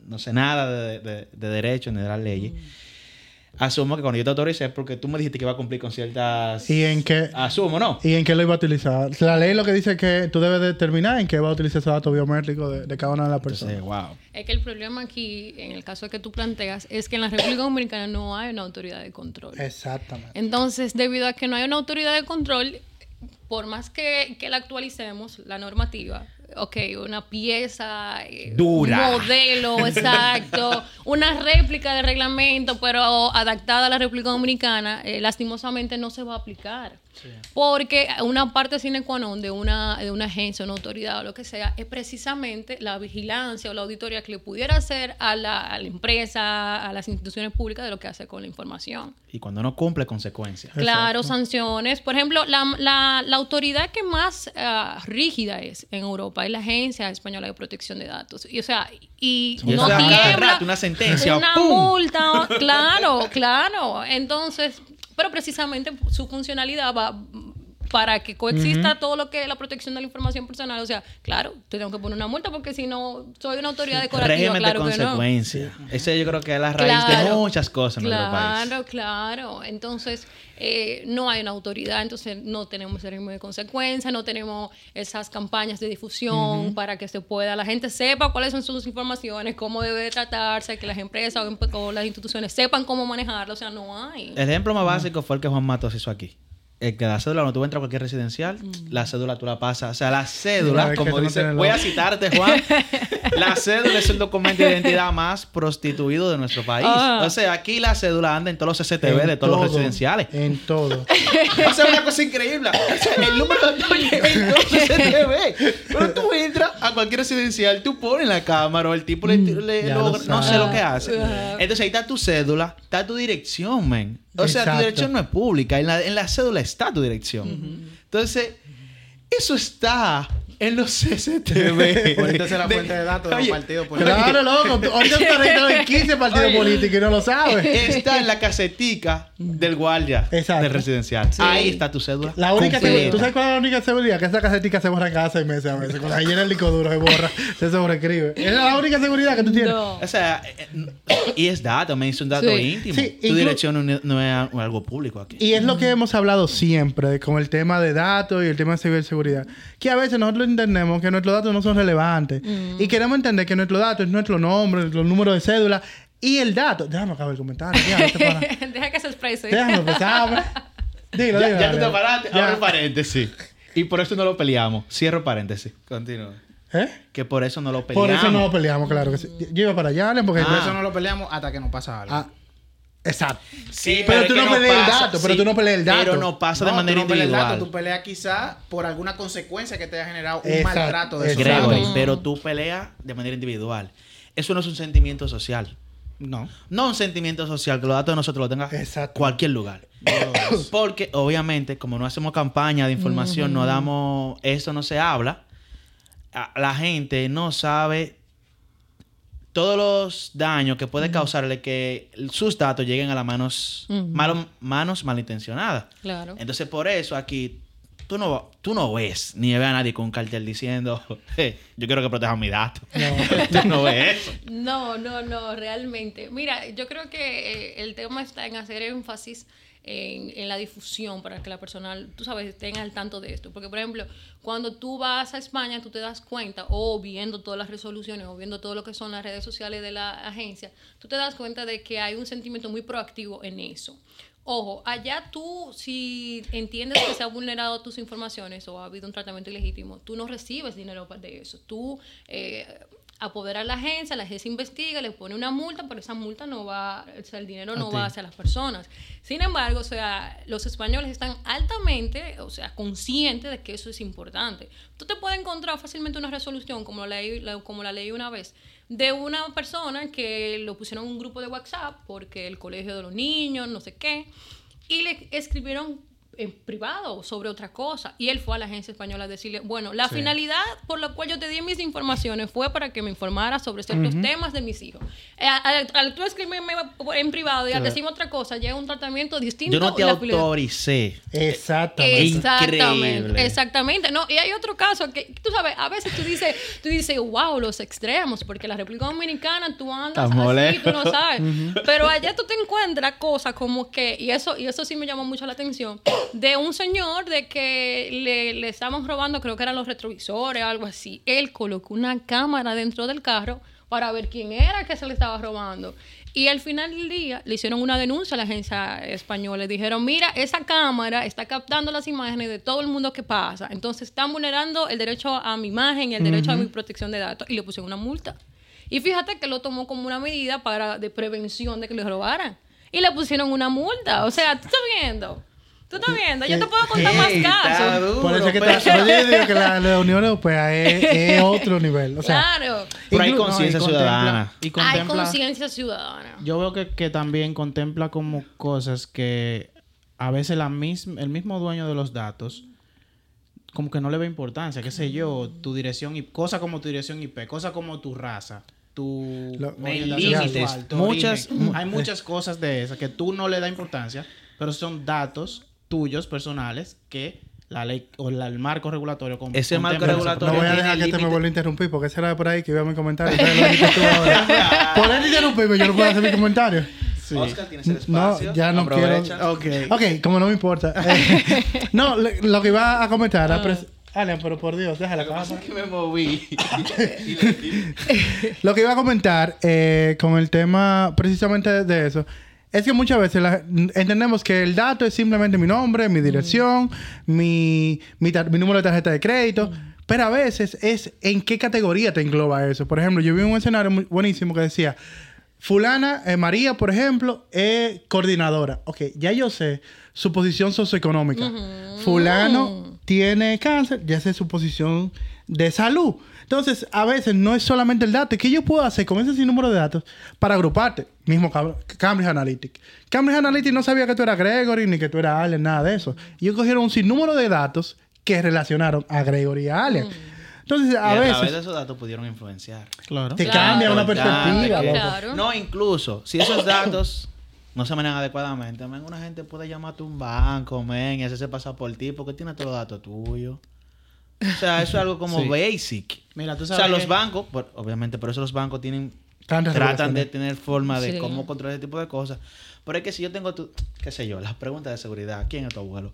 no sé nada de, de- de derecho ni de las leyes. Asumo que cuando yo te autoricé es porque tú me dijiste que iba a cumplir con ciertas... ¿Y en qué? Asumo, ¿no? ¿Y en qué lo iba a utilizar? La ley lo que dice es que tú debes determinar en qué va a utilizar esos datos biométricos de, de cada una de las personas. Entonces, wow. Es que el problema aquí, en el caso que tú planteas, es que en la República Dominicana no hay una autoridad de control. Exactamente. Entonces, debido a que no hay una autoridad de control, por más que, que la actualicemos, la normativa, ok, una pieza, eh, Dura. modelo [laughs] exacto, una réplica de reglamento, pero adaptada a la República Dominicana, eh, lastimosamente no se va a aplicar. Porque una parte sine qua non de una, de una agencia, una autoridad o lo que sea, es precisamente la vigilancia o la auditoría que le pudiera hacer a la, a la empresa, a las instituciones públicas de lo que hace con la información. Y cuando no cumple, consecuencias. Claro, sanciones. Por ejemplo, la, la- la autoridad que más ah, rígida es en Europa es la Agencia Española de Protección de Datos. Y, o sea, y no tiembla. rato, una sentencia, Una ¡pum! multa. Claro, claro. Entonces, pero precisamente su funcionalidad va para que coexista todo lo que es la protección de la información personal. O sea, claro, te tengo que poner una multa porque si no soy una autoridad decorativa, Régimen claro de que no. Ese yo creo que es la raíz de Claro. muchas cosas en nuestro país. Claro, claro. Entonces, eh, no hay una autoridad, entonces no tenemos ese régimen de consecuencia, no tenemos esas campañas de difusión para que se pueda, la gente sepa cuáles son sus informaciones, cómo debe de tratarse, que las empresas o, em- o las instituciones sepan cómo manejarlo, o sea, no hay. El ejemplo más básico fue el que Juan Matos hizo aquí. El que la cédula, cuando tú entras a cualquier residencial, la cédula tú la pasas. O sea, la cédula, como no dice, voy la- a citarte, Juan. [laughs] la cédula es el documento de identidad más prostituido de nuestro país. Ah. O sea, aquí la cédula anda en todos los de En todos los residenciales. En todo. [laughs] O sea, una cosa increíble. O sea, el número de en todos los STV. Pero tú entras a cualquier residencial, tú pones la cámara o el tipo le, le- lo- lo no sé lo que hace. Entonces ahí está tu cédula, está tu dirección, men. O sea, Exacto. tu dirección no es pública. En la, en la cédula está tu dirección. Entonces, eso está en los CCTV. Ahorita es la fuente de datos de los partidos políticos. Claro, loco. Ahorita [laughs] en 15 partidos Oye. políticos y no lo sabes. Está en la casetica del guardia Exacto. del residencial. Ahí está tu cédula. La única seguridad. ¿Tú sabes cuál es la única seguridad? Que esa casetica se borra cada seis meses a veces. Cuando ahí llena el disco duro, se borra, se sobreescribe. Esa es la única seguridad que tú tienes. No. O sea, eh, y es dato, me hizo un dato Sí. íntimo. Sí, tu dirección no, no es algo público aquí. Y es lo que hemos hablado siempre con el tema de datos y el tema de ciberseguridad. Que a veces nosotros entendemos que nuestros datos no son relevantes. Y queremos entender que nuestros datos es nuestro nombre, nuestro número de cédula y el dato. Déjame acabar el comentario. Ya. [laughs] Deja que se exprese. Déjame empezar. Dilo, ya, dilo, ya tú dale. te paraste, Ya. abro paréntesis. Y por eso no lo peleamos. Cierro paréntesis. Continúa. ¿Eh? Que por eso no lo peleamos. Por eso no lo peleamos, claro que sí. Yo iba para allá, Allen, porque... Por eso no lo peleamos hasta que nos pasa algo. Ah, exacto. Sí, Pero tú no peleas el dato, pero tú no peleas el dato. Pero no pasa de No, manera tú no peleas el individual. dato, tú peleas quizá por alguna consecuencia que te haya generado un Exacto, maltrato de. Gregory, datos. pero tú peleas de manera individual. Eso no es un sentimiento social. No. No un sentimiento social, que los datos de nosotros los tenga Exacto. cualquier lugar. [coughs] Porque obviamente, como no hacemos campaña de información, no damos, eso no se habla, la gente no sabe todos los daños que puede causarle que sus datos lleguen a las manos, malo- manos malintencionadas. Claro. Entonces, por eso aquí tú no, tú no ves ni ves a nadie con un cartel diciendo, [laughs] "Eh, yo quiero que protejan mi dato. [laughs] tú no ves eso. No, no, no, realmente. Mira, yo creo que eh, el tema está en hacer énfasis en, en la difusión para que la persona, tú sabes, estén al tanto de esto. Porque, por ejemplo, cuando tú vas a España, tú te das cuenta, o viendo todas las resoluciones, o viendo todo lo que son las redes sociales de la agencia, tú te das cuenta de que hay un sentimiento muy proactivo en eso. Ojo, allá tú, si entiendes que se ha vulnerado tus informaciones o ha habido un tratamiento ilegítimo, tú no recibes dinero de eso. Tú, eh, apodera a la agencia, la agencia investiga, le pone una multa, pero esa multa no va, o sea, el dinero no va hacia las personas. Sin embargo, o sea, los españoles están altamente, o sea, conscientes de que eso es importante. Tú te puedes encontrar fácilmente una resolución, como la la- como la leí una vez, de una persona que lo pusieron en un grupo de WhatsApp porque el colegio de los niños, no sé qué, y le escribieron en privado sobre otra cosa. Y él fue a la agencia española a decirle, bueno, la finalidad por la cual yo te di mis informaciones fue para que me informara sobre ciertos temas de mis hijos. Eh, al, al tú escribirme en privado y al decirme otra cosa, llega un tratamiento distinto. Yo no te autoricé. Exactamente. Exactamente, Increíble. exactamente. No, y hay otro caso que tú sabes, a veces tú dices, tú dices, wow, los extremos, porque la República Dominicana tú andas Estamos así, lejos. tú no sabes. Pero allá tú te encuentras cosas como que, y eso, y eso sí me llamó mucho la atención, de un señor de que le, le estaban robando, creo que eran los retrovisores, algo así. Él colocó una cámara dentro del carro para ver quién era que se le estaba robando. Y al final del día le hicieron una denuncia a la agencia española. Le dijeron, mira, esa cámara está captando las imágenes de todo el mundo que pasa. Entonces están vulnerando el derecho a mi imagen y el derecho a mi protección de datos. Y le pusieron una multa. Y fíjate que lo tomó como una medida para, de prevención de que le robaran. Y le pusieron una multa. O sea, tú estás viendo. Tú estás viendo. Yo te puedo contar más casos. Por eso es que pero- eso yo digo que la, la Unión Europea es, es [laughs] otro nivel. O sea, claro. Pero hay no, conciencia y contempla- ciudadana. Hay conciencia ciudadana. yo veo que, que también contempla como cosas que a veces la misma, el mismo dueño de los datos como que no le ve importancia, qué sé yo, tu dirección y cosas como tu dirección IP, cosas como tu raza, tu límites, muchas- hay muchas cosas de esas que tú no le das importancia, pero son datos tuyos personales que la ley o la- el marco regulatorio con- Ese marco regulatorio- no voy a dejar que te me vuelva a interrumpir porque ese era de por ahí que iba a mi comentario. Él [laughs] interrumpirme, yo no puedo hacer mi comentario. Oscar, tienes el No, espacio. ya no Aprovecha. quiero. Ok. Ok, como no me importa. Eh, no, lo, lo que iba a comentar pres- Alan, pero por Dios, déjala. Lo que pasa es que me moví. [laughs] Lo que iba a comentar eh, con el tema precisamente de eso es que muchas veces la- entendemos que el dato es simplemente mi nombre, mi dirección, mi, mi, número de tarjeta de crédito. Pero a veces es en qué categoría te engloba eso. Por ejemplo, yo vi un escenario muy buenísimo que decía, fulana, eh, María, por ejemplo, es coordinadora. Ok, ya yo sé su posición socioeconómica. Fulano tiene cáncer, ya sé su posición de salud. Entonces, a veces no es solamente el dato. ¿Qué yo puedo hacer con ese sinnúmero de datos para agruparte? Mismo Cam- Cambridge Analytic. Cambridge Analytic no sabía que tú eras Gregory ni que tú eras Allen, nada de eso. Ellos cogieron un sinnúmero de datos que relacionaron a Gregory y a Allen. Entonces, Y a a través de veces esos datos pudieron influenciar. Claro. te Claro. cambia una perspectiva, loco. Claro. No, incluso, si esos datos no se manejan adecuadamente, men, una gente puede llamarte a un banco, men, y hacerse pasar por ti porque tiene todos los datos tuyos. O sea, eso es algo como Sí. basic. Mira, tú O sabes sea, los bancos, por- obviamente, por eso los bancos tienen Tantas tratan de tener forma de Sí. cómo controlar ese tipo de cosas. Pero es que si yo tengo tu, qué sé yo, las preguntas de seguridad, ¿quién es tu abuelo?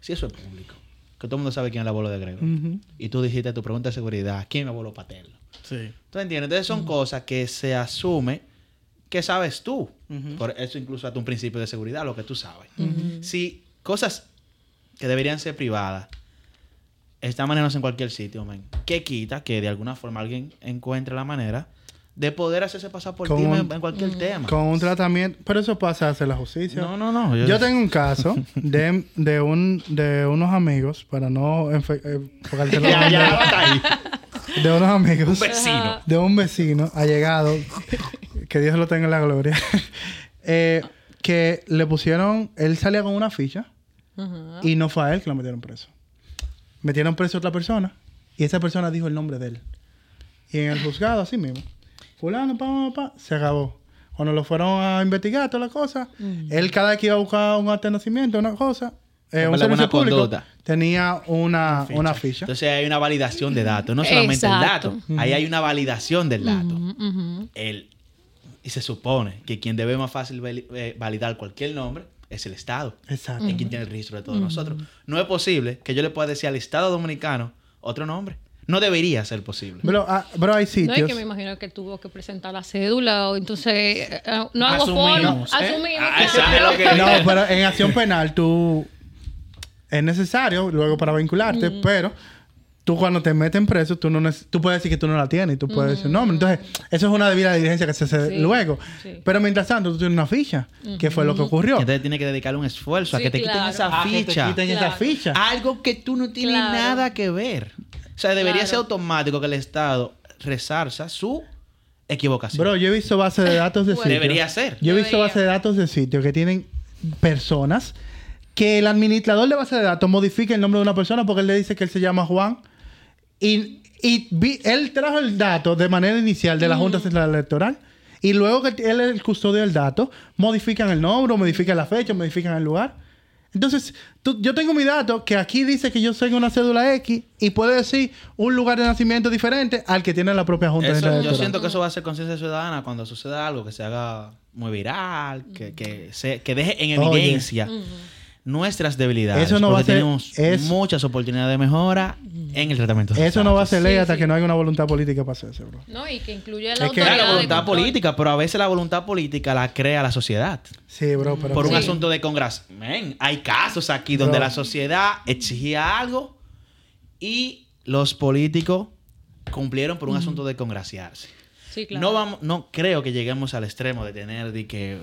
Si eso es público, que todo el mundo sabe quién es el abuelo de Grego. Ujú. Y tú dijiste tu pregunta de seguridad, ¿quién es mi abuelo paterno? Sí. ¿Tú entiendes? Entonces son cosas que se asume que sabes tú. Por eso incluso hasta un principio de seguridad, lo que tú sabes. Si cosas que deberían ser privadas están manejándose en cualquier sitio, men, ¿qué quita que de alguna forma alguien encuentre la manera de poder hacerse pasar por ti en, en cualquier tema? Con un tratamiento. Pero eso pasa hacer la justicia. No, no, no. Yo tengo un caso [laughs] de, de, un, de unos amigos, para no enfe- eh, [laughs] Ya, ya, de unos amigos, Un vecino. de un vecino allegado, que Dios lo tenga en la gloria, [laughs] eh, que le pusieron, él salía con una ficha y no fue a él que lo metieron preso. Metieron preso a otra persona y esa persona dijo el nombre de él. Y en el juzgado, así mismo, fulano, pa, pa, pa, se acabó. Cuando lo fueron a investigar, toda la cosa, él cada vez que iba a buscar un acta de nacimiento, una cosa, eh, un servicio público, conducta. tenía una, una ficha. Entonces hay una validación de datos, no solamente Exacto. el dato. Ahí hay una validación del dato. El- y se supone que quien debe más fácil eh, validar cualquier nombre es el Estado. Exacto. Es quien tiene el registro de todos nosotros. No es posible que yo le pueda decir al Estado dominicano otro nombre. No debería ser posible. Bro, ah, bro, hay No sitios. es que me imagino que tuvo que presentar la cédula o entonces eh, eh, no hago. Asumimos, ¿eh? Asumimos. Ah, es que- No, pero en acción penal tú es necesario luego para vincularte, pero tú cuando te meten preso, tú, no tú puedes decir que tú no la tienes y tú puedes decir no. Entonces, eso es una debida diligencia que se hace Sí, luego. sí. Pero mientras tanto, tú tienes una ficha, que fue lo que ocurrió. Entonces tiene que dedicarle un esfuerzo a que te quiten claro. esa que te ficha. quiten esa ficha. Algo que tú no tienes Claro. nada que ver. O sea, debería Claro. ser automático que el Estado resarza su equivocación. Bro, yo he visto bases de datos de [laughs] Bueno. sitios. Debería ser. Yo he visto bases de datos de sitios que tienen personas que el administrador de base de datos modifica el nombre de una persona porque él le dice que él se llama Juan y, y vi- él trajo el dato de manera inicial de la Junta Central Electoral y luego que él es el custodio del dato, modifican el nombre, modifican la fecha, modifican el lugar. Entonces, tú- yo tengo mi dato que aquí dice que yo soy una cédula X y puede decir un lugar de nacimiento diferente al que tiene la propia Junta Eso- Central yo Electoral. siento que eso va a ser conciencia ciudadana cuando suceda algo que se haga muy viral, que, que, se, que deje en Oye. Nuestras debilidades. Eso no va a ser- tenemos es- muchas oportunidades de mejora en el tratamiento. Eso no va a ser ley Sí, hasta sí. que no haya una voluntad política para hacerse, bro. No, y que incluye la Es que- de voluntad política, pero a veces la voluntad política la crea la sociedad. Sí, bro, pero... por un asunto de congreso. Men, hay casos aquí donde Bro. la sociedad exigía algo y los políticos cumplieron por un asunto de congraciarse. Sí, claro. No vamos, no creo que lleguemos al extremo de tener de que eh,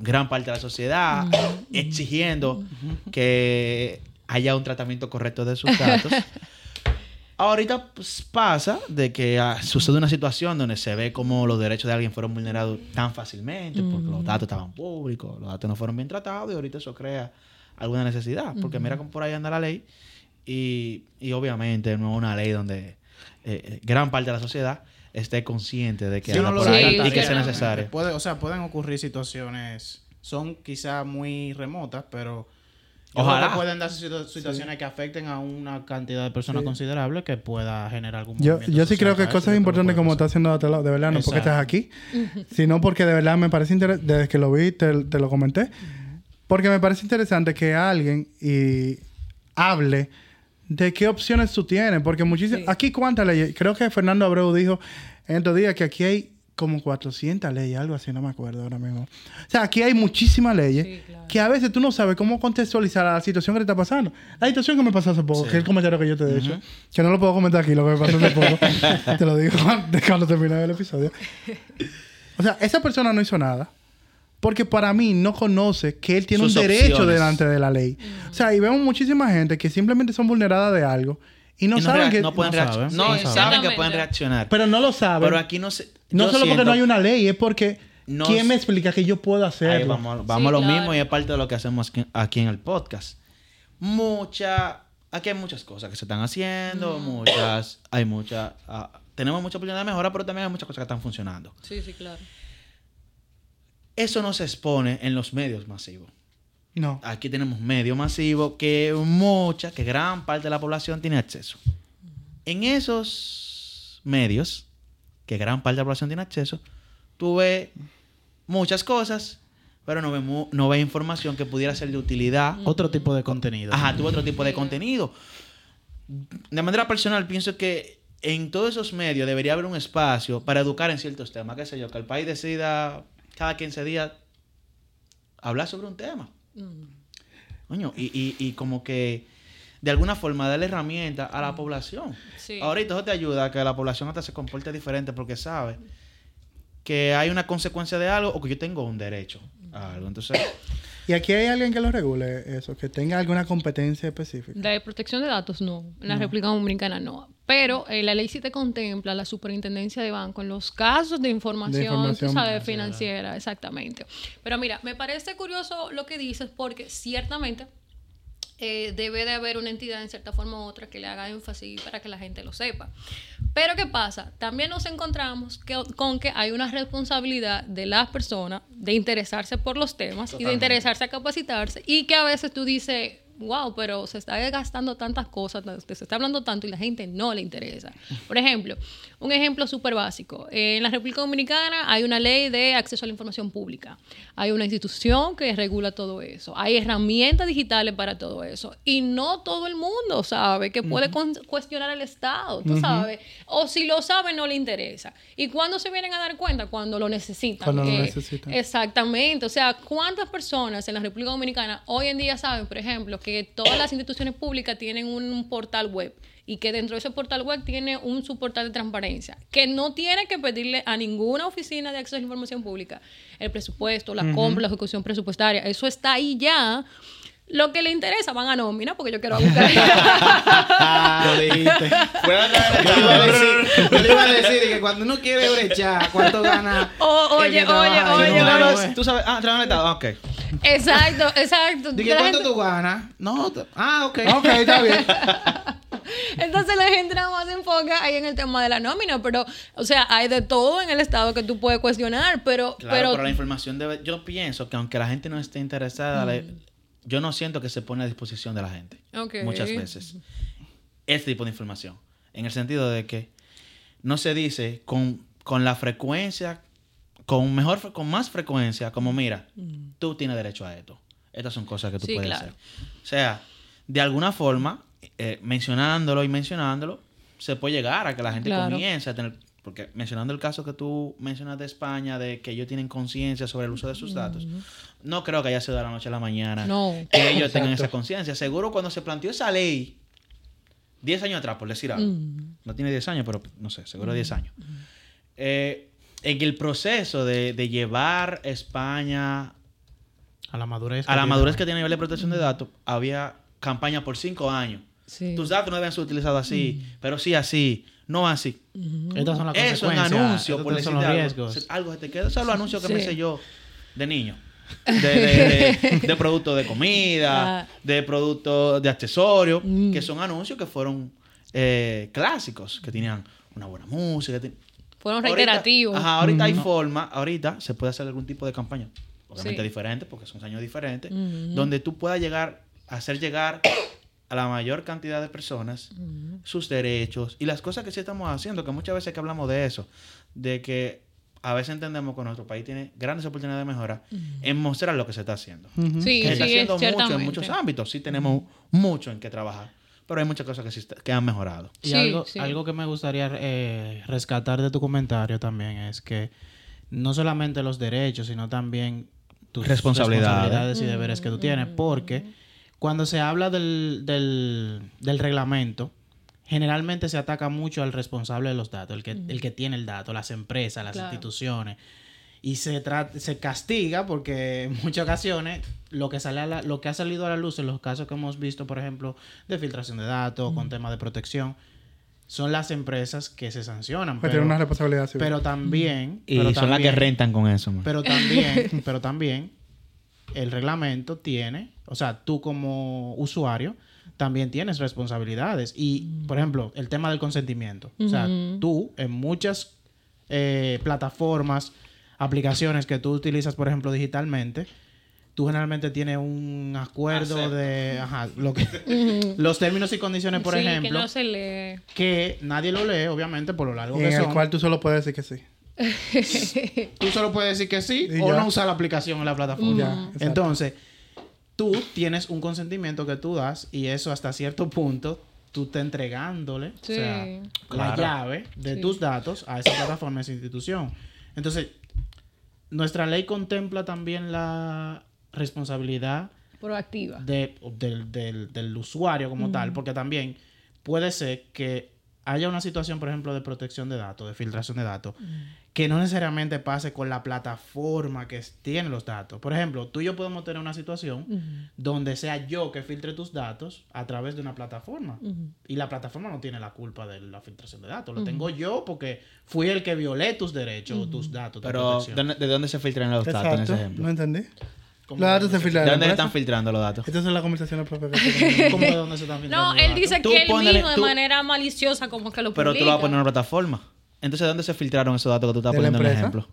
gran parte de la sociedad exigiendo que haya un tratamiento correcto de sus datos. [laughs] Ahorita pues, pasa de que ah, sucede una situación donde se ve como los derechos de alguien fueron vulnerados tan fácilmente porque los datos estaban públicos, los datos no fueron bien tratados y ahorita eso crea alguna necesidad. Porque mira cómo por ahí anda la ley y, y obviamente no es una ley donde eh, eh, gran parte de la sociedad esté consciente de que Si anda por ahí Sí, y que sea necesario. Puede, o sea, pueden ocurrir situaciones, son quizá muy remotas, pero Ojalá. pueden darse situ- situaciones que afecten a una cantidad de personas Sí. considerable que pueda generar algún Yo, movimiento yo sí creo que cosas importantes como pasar. está haciendo lado, de verdad, no porque estás aquí, [laughs] sino porque de verdad me parece interesante, desde que lo vi, te, te lo comenté, porque me parece interesante que alguien y hable de qué opciones tú tienes, porque muchísimas, Sí. aquí cuántas leyes, creo que Fernando Abreu dijo en estos días que aquí hay como 400 leyes, algo así, no me acuerdo ahora mismo. O sea, aquí hay muchísimas leyes Sí, claro. que a veces tú no sabes cómo contextualizar a la situación que te está pasando. La situación que me pasó hace poco, que es el comentario que yo te he hecho, que no lo puedo comentar aquí, lo que me pasó hace [laughs] poco, te lo digo [laughs] cuando, cuando termine el episodio. O sea, esa persona no hizo nada. Porque para mí no conoce que él tiene Sus un derecho opciones. delante de la ley. O sea, y vemos muchísima gente que simplemente son vulneradas de algo y no Y saben que... no pueden no reaccionar. saben. No, Sí, saben que pueden reaccionar. Pero no lo saben. Pero aquí no se. no solo porque no hay una ley, es porque... No ¿Quién me explica que yo puedo Ahí hacerlo? vamos, vamos Sí, a lo claro. mismo y es parte de lo que hacemos aquí, aquí en el podcast. Mucha, aquí hay muchas cosas que se están haciendo, muchas, hay muchas, ah, tenemos mucha oportunidad de mejora, pero también hay muchas cosas que están funcionando. Sí, sí, claro. Eso no se expone en los medios masivos. No. Aquí tenemos medios masivos que mucha, que gran parte de la población tiene acceso. En esos medios, que gran parte de la población tiene acceso, tú ves muchas cosas, pero no ves, no ves información que pudiera ser de utilidad. Otro tipo de contenido. Ajá, tú ves otro tipo de contenido. De manera personal, pienso que en todos esos medios debería haber un espacio para educar en ciertos temas. Qué sé yo, que el país decida cada 15 días hablar sobre un tema. Mm. Coño, y, y, y como que de alguna forma darle herramientas a la población. Sí. Ahorita eso te ayuda a que la población hasta se comporte diferente porque sabe que hay una consecuencia de algo o que yo tengo un derecho a algo. Entonces, Y aquí hay alguien que lo regule eso, que tenga alguna competencia específica. De protección de datos, no. En la República Dominicana, no. Pero eh, la ley sí te contempla la superintendencia de banco en los casos de información, De información tú sabes, financiera. financiera, exactamente. Pero mira, me parece curioso lo que dices porque ciertamente eh, debe de haber una entidad en cierta forma u otra que le haga énfasis para que la gente lo sepa. Pero ¿qué pasa? También nos encontramos que- con que hay una responsabilidad de las personas de interesarse por los temas y de interesarse a capacitarse y que a veces tú dices, wow, pero se está gastando tantas cosas, se está hablando tanto y la gente no le interesa. Por ejemplo, un ejemplo súper básico. En la República Dominicana hay una ley de acceso a la información pública. Hay una institución que regula todo eso. Hay herramientas digitales para todo eso. Y no todo el mundo sabe que puede cuestionar al Estado, tú sabes. O si lo sabe, no le interesa. ¿Y cuándo se vienen a dar cuenta? Cuando lo necesitan. Cuando lo Eh, necesitan. Exactamente. O sea, ¿cuántas personas en la República Dominicana hoy en día saben, por ejemplo, que todas las instituciones públicas tienen un portal web y que dentro de ese portal web tiene un subportal de transparencia, que no tiene que pedirle a ninguna oficina de acceso a la información pública el presupuesto, la compra, la ejecución presupuestaria. Eso está ahí ya. Lo que le interesa van a nómina, porque yo quiero [laughs] buscar. Lo dijiste. Yo le iba a decir, yo le iba a decir que cuando uno quiere brechar, ¿cuánto gana? Oye, trabaja? oye, oye. Tú sabes, ah, trabajo en el Estado, ok. exacto, exacto. Dije, ¿cuánto gente- tú ganas? No, ah, ok. Ok, está bien. Entonces la gente nada más se enfoca ahí en el tema de la nómina, pero, o sea, hay de todo en el Estado que tú puedes cuestionar, pero... Claro, pero, pero, la información debe... Yo pienso que aunque la gente no esté interesada, yo no siento que se pone a disposición de la gente. Muchas veces. Este tipo de información. En el sentido de que no se dice con, con la frecuencia, con mejor con más frecuencia, como mira, tú tienes derecho a esto. Estas son cosas que tú Sí, puedes claro. hacer. O sea, de alguna forma, eh, mencionándolo y mencionándolo, se puede llegar a que la gente Claro. comience a tener. Porque mencionando el caso que tú mencionas de España, de que ellos tienen conciencia sobre el uso de sus datos, no creo que haya sido de la noche a la mañana No. que ellos tengan esa conciencia. Seguro cuando se planteó esa ley, 10 años atrás, por decir algo, Mm. no tiene 10 años, pero no sé, seguro 10 años. Eh, en el proceso de, de llevar España A la madurez. a la madurez que tiene a nivel de protección de datos, había campaña por 5 años. Sí. Tus datos no deben ser utilizados así, pero sí así, no así. Estas son las Eso en consecuencias. anuncio, Estos por son los algo. riesgos. Algo se te queda. Esos son los anuncios que me hice yo de niño. [laughs] De, de, de- de productos de comida, Ah. de productos de accesorios, Mm. que son anuncios que fueron eh, clásicos, que tenían una buena música. Fueron Ahorita- reiterativos. Ajá, ahorita hay forma, ahorita se puede hacer algún tipo de campaña, obviamente Sí. diferente, porque son años diferentes, donde tú puedas llegar, hacer llegar a la mayor cantidad de personas sus derechos y las cosas que sí estamos haciendo, que muchas veces que hablamos de eso, de que a veces entendemos que nuestro país tiene grandes oportunidades de mejora en mostrar lo que se está haciendo. Sí, que se está sí, haciendo mucho en muchos ámbitos, sí tenemos mucho en que trabajar, pero hay muchas cosas que, sí está- que han mejorado. Y Sí, algo, sí. algo que me gustaría eh, rescatar de tu comentario también es que no solamente los derechos, sino también tus Responsabilidades. responsabilidades y deberes que tú tienes. Porque cuando se habla del, del, del reglamento, generalmente se ataca mucho al responsable de los datos, el que, el que tiene el dato, las empresas, las Claro. instituciones. Y se, se castiga porque en muchas ocasiones lo que, sale a la- lo que ha salido a la luz en los casos que hemos visto, por ejemplo, de filtración de datos, con temas de protección, son las empresas que se sancionan. Pero, tiene una responsabilidad civil. pero también... Y pero son las que rentan con eso. man. Pero también, [laughs] pero también el reglamento tiene, o sea, tú como usuario también tienes responsabilidades. Y, por ejemplo, el tema del consentimiento. O sea, tú en muchas eh, plataformas, aplicaciones que tú utilizas, por ejemplo, digitalmente, tú generalmente tienes un acuerdo Acepto. de ajá, lo que, [laughs] los términos y condiciones, por Sí, ejemplo, que no se lee. que nadie lo lee, obviamente, por lo largo Y que en el cual tú solo puedes decir que sí. [laughs] Tú solo puedes decir que sí Y o ya. no usar la aplicación en la plataforma. Ya. Entonces, tú tienes un consentimiento que tú das y eso hasta cierto punto tú estás entregándole o la llave de Sí. tus datos a esa plataforma, a esa institución. Entonces, nuestra ley contempla también la responsabilidad Proactiva. de- del, del- del usuario como tal, porque también puede ser que haya una situación, por ejemplo, de protección de datos, de filtración de datos, que no necesariamente pase con la plataforma que tiene los datos. Por ejemplo, tú y yo podemos tener una situación donde sea yo que filtre tus datos a través de una plataforma. Y la plataforma no tiene la culpa de la filtración de datos. Lo tengo yo porque fui el que violé tus derechos o tus datos Pero, protección. ¿de, de dónde se filtran los datos en ese ejemplo? No entendí. ¿Cómo Los datos de se dónde filtran ¿De dónde se están filtrando los datos? Estas son las conversaciones propias. [laughs] ¿Cómo de dónde se están filtrando No, los él datos? dice Tú que él ponele- mismo de tú- manera maliciosa como que lo publica. Pero tú lo vas a poner en una plataforma. Entonces, ¿de dónde se filtraron esos datos que tú estás ¿De la poniendo en el ejemplo?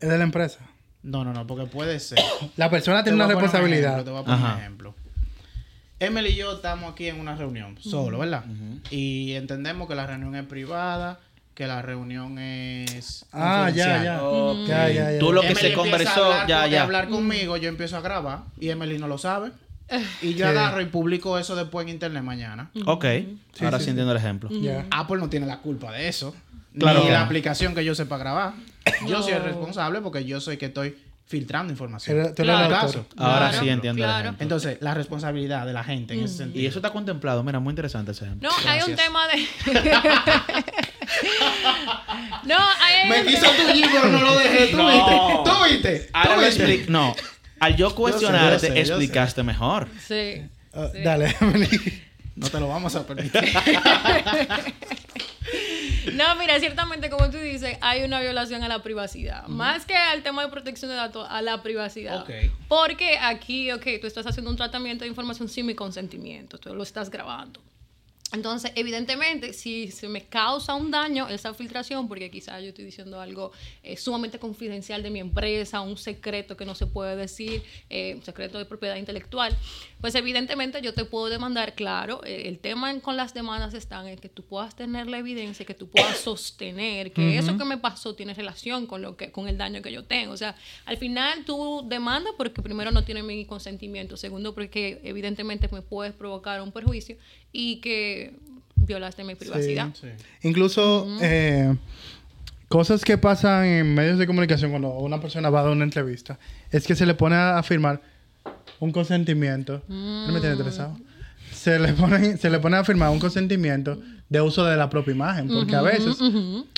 Es de la empresa. No, no, no, porque puede ser. [coughs] La persona tiene una a un responsabilidad. ejemplo, te voy a poner un ejemplo. Emily y yo estamos aquí en una reunión, solo, ¿verdad? Y entendemos que la reunión es privada, que la reunión es. Ah, ya, ya. confidencial. Ya, ya, ya. Tú lo que Emily se a conversó, hablar ya, ya. hablar conmigo, yo empiezo a grabar y Emily no lo sabe. Y yo Sí. agarro y publico eso después en internet mañana. Ok. Ahora sí, sí, entiendo el ejemplo. Apple no tiene la culpa de eso. Claro ni que la no. aplicación que yo sepa grabar. Yo soy el responsable porque yo soy que estoy filtrando información. Claro. Ahora Claro, sí entiendo el claro. ejemplo. Entonces, la responsabilidad de la gente en ese sentido. y eso está contemplado. Mira, muy interesante ese ejemplo. No, hay un tema de. [laughs] no, hay. Me quiso tu pero no lo dejé. ¿Tú No. viste? ¿Tú viste? Ahora ¿Tú lo viste? expli- No, al yo cuestionarte, yo sé, yo sé. explicaste mejor. Sí. Ah, Sí. Dale, [laughs] Emily. No te lo vamos a permitir. [laughs] No, mira, ciertamente, como tú dices, hay una violación a la privacidad. Más que al tema de protección de datos, a la privacidad. Ok. Porque aquí, ok, tú estás haciendo un tratamiento de información sin mi consentimiento, tú lo estás grabando. Entonces, evidentemente, si se me causa un daño esa filtración, porque quizás yo estoy diciendo algo eh, sumamente confidencial de mi empresa, un secreto que no se puede decir, eh, un secreto de propiedad intelectual, pues evidentemente yo te puedo demandar, claro, eh, el tema con las demandas están en que tú puedas tener la evidencia, que tú puedas [coughs] sostener que eso que me pasó tiene relación con, lo que, con el daño que yo tengo. O sea, al final tú demandas porque primero no tiene mi consentimiento, segundo porque evidentemente me puedes provocar un perjuicio y que violaste mi privacidad. Sí. Incluso eh, cosas que pasan en medios de comunicación cuando una persona va a dar una entrevista es que se le pone a firmar un consentimiento. ¿No me tiene interesado? Se le, pone, se le pone a firmar un consentimiento de uso de la propia imagen. Porque a veces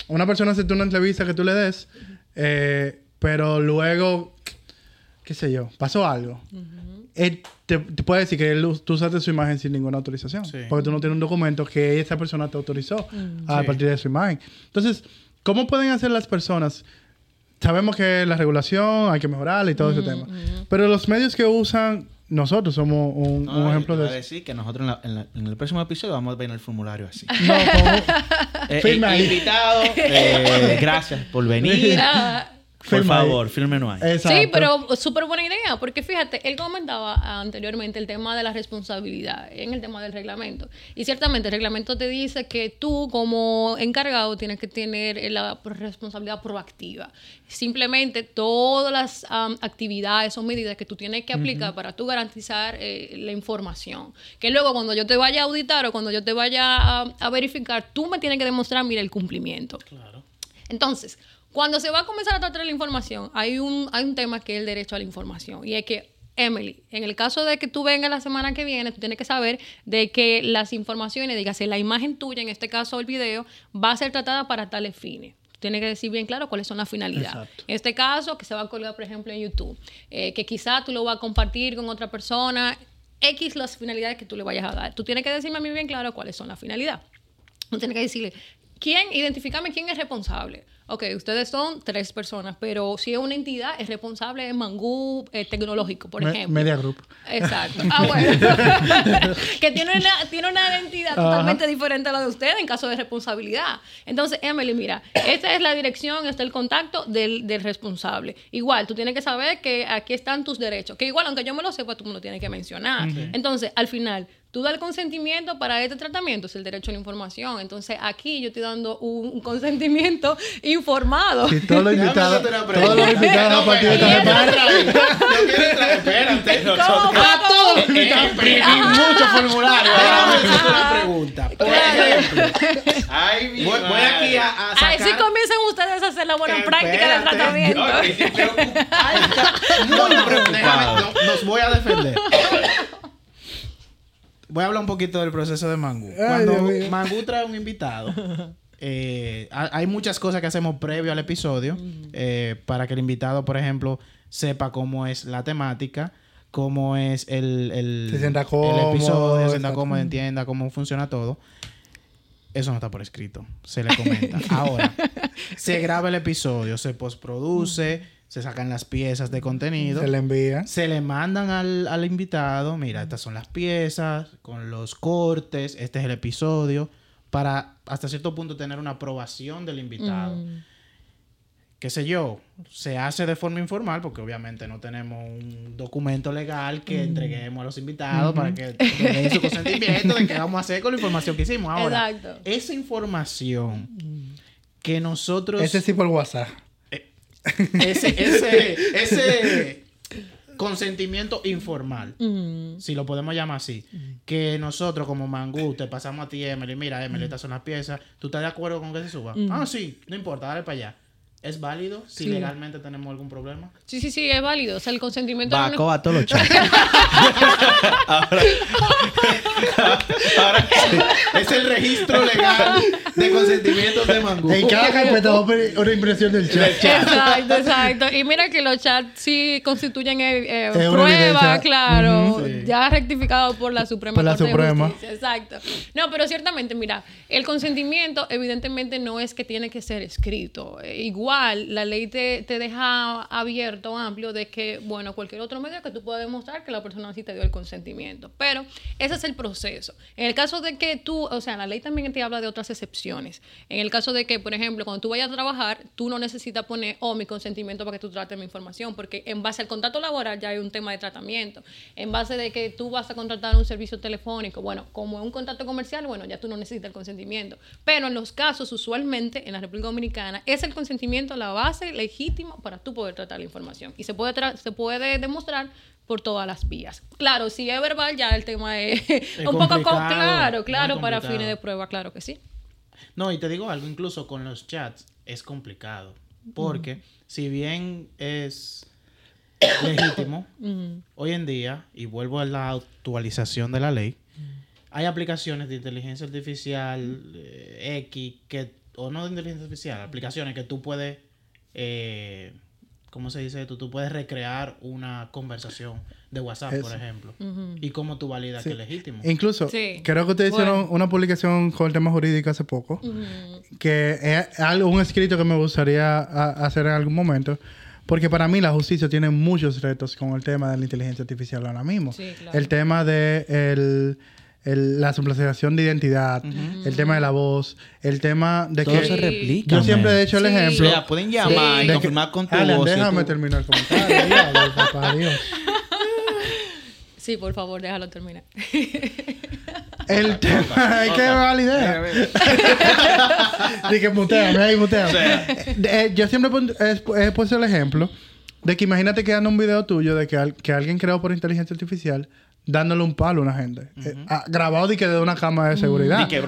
una persona hace una entrevista que tú le des, eh, pero luego, qué sé yo, pasó algo. Él te, te puede decir que él- tú usaste su imagen sin ninguna autorización. Sí. Porque tú no tienes un documento que esa persona te autorizó a Sí. partir de su imagen. Entonces, ¿cómo pueden hacer las personas? Sabemos que la regulación hay que mejorarla y todo ese tema. Pero los medios que usan, nosotros somos un, un No, ejemplo yo te de voy a eso. decir que nosotros en, la- en la- en el próximo episodio vamos a ver el formulario así. [laughs] No, como- Eh, eh, invitado, eh, [laughs] gracias por venir. Por ahí. favor, fírmenos ahí. Exacto. Sí, pero súper buena idea, porque fíjate, él comentaba anteriormente el tema de la responsabilidad en el tema del reglamento. Y ciertamente el reglamento te dice que tú como encargado tienes que tener la responsabilidad proactiva. Simplemente todas las actividades o medidas que tú tienes que aplicar para tú garantizar eh, la información. Que luego cuando yo te vaya a auditar o cuando yo te vaya a, a verificar, tú me tienes que demostrar, mira, el cumplimiento. Claro. Entonces, cuando se va a comenzar a tratar la información, hay un, hay un tema que es el derecho a la información. Y es que, Emily, en el caso de que tú vengas la semana que viene, tú tienes que saber de que las informaciones, dígase, la imagen tuya, en este caso el video, va a ser tratada para tales fines. Tú Tienes que decir bien claro cuáles son las finalidades. Exacto. En este caso, que se va a colgar, por ejemplo, en YouTube, eh, que quizá tú lo vas a compartir con otra persona, X las finalidades que tú le vayas a dar. Tú tienes que decirme a mí bien claro cuáles son las finalidades. Tú tienes que decirle, ¿quién? Identifícame quién es responsable. Ok, ustedes son tres personas, pero si es una entidad, es responsable de Mangú eh, Tecnológico, por Me- ejemplo. Media Group. Exacto. Ah, bueno. [laughs] [laughs] que tiene una, tiene una identidad Ajá. totalmente diferente a la de usted en caso de responsabilidad. Entonces, Emily, mira, esta es la dirección, este es el contacto del, del responsable. Igual, tú tienes que saber que aquí están tus derechos. Que igual, aunque yo me lo sepa, tú me lo tienes que mencionar. Entonces, al final, tú das el consentimiento para este tratamiento, es el derecho a la información. Entonces, aquí yo estoy dando un, un [laughs] consentimiento informado. Si todos los [laughs] invitados, todos los invitados a partir de esta espérate, semana. Yo quiero entrar, espérate. [laughs] A todos los invitados. mucho formulario. Hacerte una pregunta. Por ejemplo, Ay, mi voy, voy aquí a, a sacar... Así comienzan ustedes a hacer la buena práctica del Espérate. tratamiento. Ay, muy preocupado. No, nos voy a defender. Voy a hablar un poquito del proceso de Mangú. Ay, Cuando. Mangú trae un invitado, [laughs] eh, ha- hay muchas cosas que hacemos previo al episodio eh, para que el invitado, por ejemplo, sepa cómo es la temática, cómo es el, el, Se sienta el cómodo, episodio, se sienta cómodo, entienda cómo funciona todo. Eso no está por escrito, se le comenta. [laughs] Ahora, se graba el episodio, se postproduce, se sacan las piezas de contenido. Se le envía. Se le mandan al, al invitado, mira, estas son las piezas, con los cortes, este es el episodio, para hasta cierto punto tener una aprobación del invitado. Qué sé yo, se hace de forma informal, porque obviamente no tenemos un documento legal que entreguemos a los invitados para que den su consentimiento de qué vamos a hacer con la información que hicimos. Ahora, Exacto. esa información que nosotros Ese sí por WhatsApp. Ese, [laughs] ese, ese consentimiento informal, Mm. si lo podemos llamar así, que nosotros como Mangú te pasamos a ti, Emily, mira, Emily, estas son las piezas, ¿tú estás de acuerdo con que se suba? Ah, sí, no importa, dale para allá. ¿Es válido si Sí. legalmente tenemos algún problema? Sí, sí, sí, es válido. O sea, el consentimiento... No- coba todos los [laughs] chats. ahora, ahora sí. Es el registro legal de consentimientos de Mangú. En cada carpeta a una impresión del chat. Exacto, exacto. Y mira que los chats sí constituyen eh, eh, prueba, claro. Sí. ya rectificado por la Suprema Por la Corte Suprema. de Justicia. Exacto. No, pero ciertamente, mira, el consentimiento evidentemente no es que tiene que ser escrito. Eh, igual, la ley te, te deja abierto, amplio, de que, bueno, cualquier otro medio que tú puedas demostrar que la persona sí te dio el consentimiento. Pero ese es el proceso. En el caso de que tú, o sea, la ley también te habla de otras excepciones. En el caso de que, por ejemplo, cuando tú vayas a trabajar, tú no necesitas poner, oh, mi consentimiento para que tú trates mi información, porque en base al contrato laboral ya hay un tema de tratamiento. En base de que tú vas a contratar un servicio telefónico, bueno, como es un contrato comercial, bueno, ya tú no necesitas el consentimiento. Pero en los casos, usualmente, en la República Dominicana, es el consentimiento la base legítima para tú poder tratar la información. Y se puede, tra- se puede demostrar por todas las vías. Claro, si es verbal, ya el tema es, [laughs] un poco claro, claro, para fines de prueba, claro que sí. No, y te digo algo, incluso con los chats es complicado. Porque si bien es [coughs] legítimo, hoy en día, y vuelvo a la actualización de la ley, hay aplicaciones de inteligencia artificial eh, X, que, o no de inteligencia artificial, aplicaciones que tú puedes, eh, ¿cómo se dice esto? Tú puedes recrear una conversación de WhatsApp, por ejemplo. Y cómo tú validas que es legítimo. Incluso, Sí. creo que ustedes Bueno. hicieron una publicación con el tema jurídico hace poco, que es algo, un escrito que me gustaría a- hacer en algún momento, porque para mí la justicia tiene muchos retos con el tema de la inteligencia artificial ahora mismo. Sí, claro. El tema de el- el- la suplantación de identidad, el tema de la voz, el tema de Todo que... se replica. Yo siempre he hecho el Sí. O ejemplo... sea, pueden llamar Sí. y de que- confirmar con tu Alan, voz. déjame tú- terminar el comentario. diablo, [laughs] papá Dios. Sí, por favor, déjalo terminar. El tema es que me va la idea. Dije, muteame, ahí muteame. Eh, yo siempre he, he puesto el ejemplo de que imagínate que anda un video tuyo de que, al- que alguien creó por inteligencia artificial dándole un palo a una gente. Eh, ah, grabado y que de una cámara de seguridad. Y que,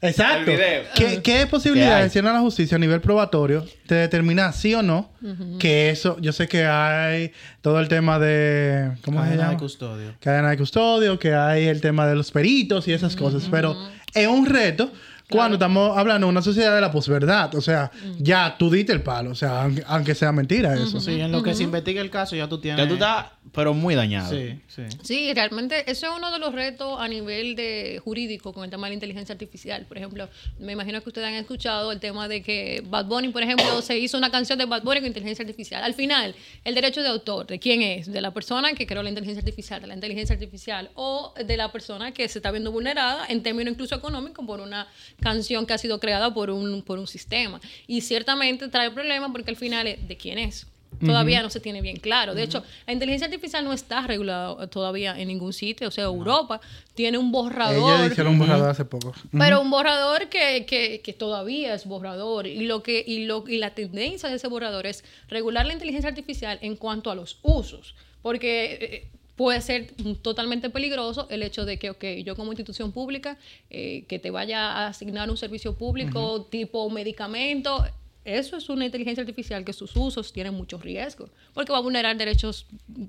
Exacto. ¿Qué, qué ¿Qué posibilidades tiene la justicia a nivel probatorio de determinar sí o no que eso, yo sé que hay todo el tema de, ¿cómo se Cadena de llama? custodio. cadena de custodio, que hay el tema de los peritos y esas cosas, pero es un reto cuando estamos hablando de una sociedad de la posverdad, o sea, ya tú diste el palo, o sea, aunque, aunque sea mentira eso. Sí, en lo que se investiga el caso ya tú tienes... ya tú estás, pero muy dañado. Sí, sí. Sí, realmente eso es uno de los retos a nivel de jurídico con el tema de la inteligencia artificial. Por ejemplo, me imagino que ustedes han escuchado el tema de que Bad Bunny, por ejemplo, se hizo una canción de Bad Bunny con inteligencia artificial. Al final, el derecho de autor, ¿de quién es? ¿De la persona que creó la inteligencia artificial, de la inteligencia artificial o de la persona que se está viendo vulnerada en términos incluso económicos por una canción que ha sido creada por un, por un sistema? Y ciertamente trae problemas porque al final es de quién es. Todavía no se tiene bien claro. De hecho, la inteligencia artificial no está regulada todavía en ningún sitio. O sea, Europa tiene un borrador. Ellos hicieron un borrador hace poco. Pero un borrador que, que, que todavía es borrador. Y lo que, y lo, y la tendencia de ese borrador es regular la inteligencia artificial en cuanto a los usos. Porque eh, puede ser totalmente peligroso el hecho de que, ok, yo como institución pública, eh, que te vaya a asignar un servicio público tipo medicamento. Eso es una inteligencia artificial que sus usos tienen muchos riesgos, porque va a vulnerar derechos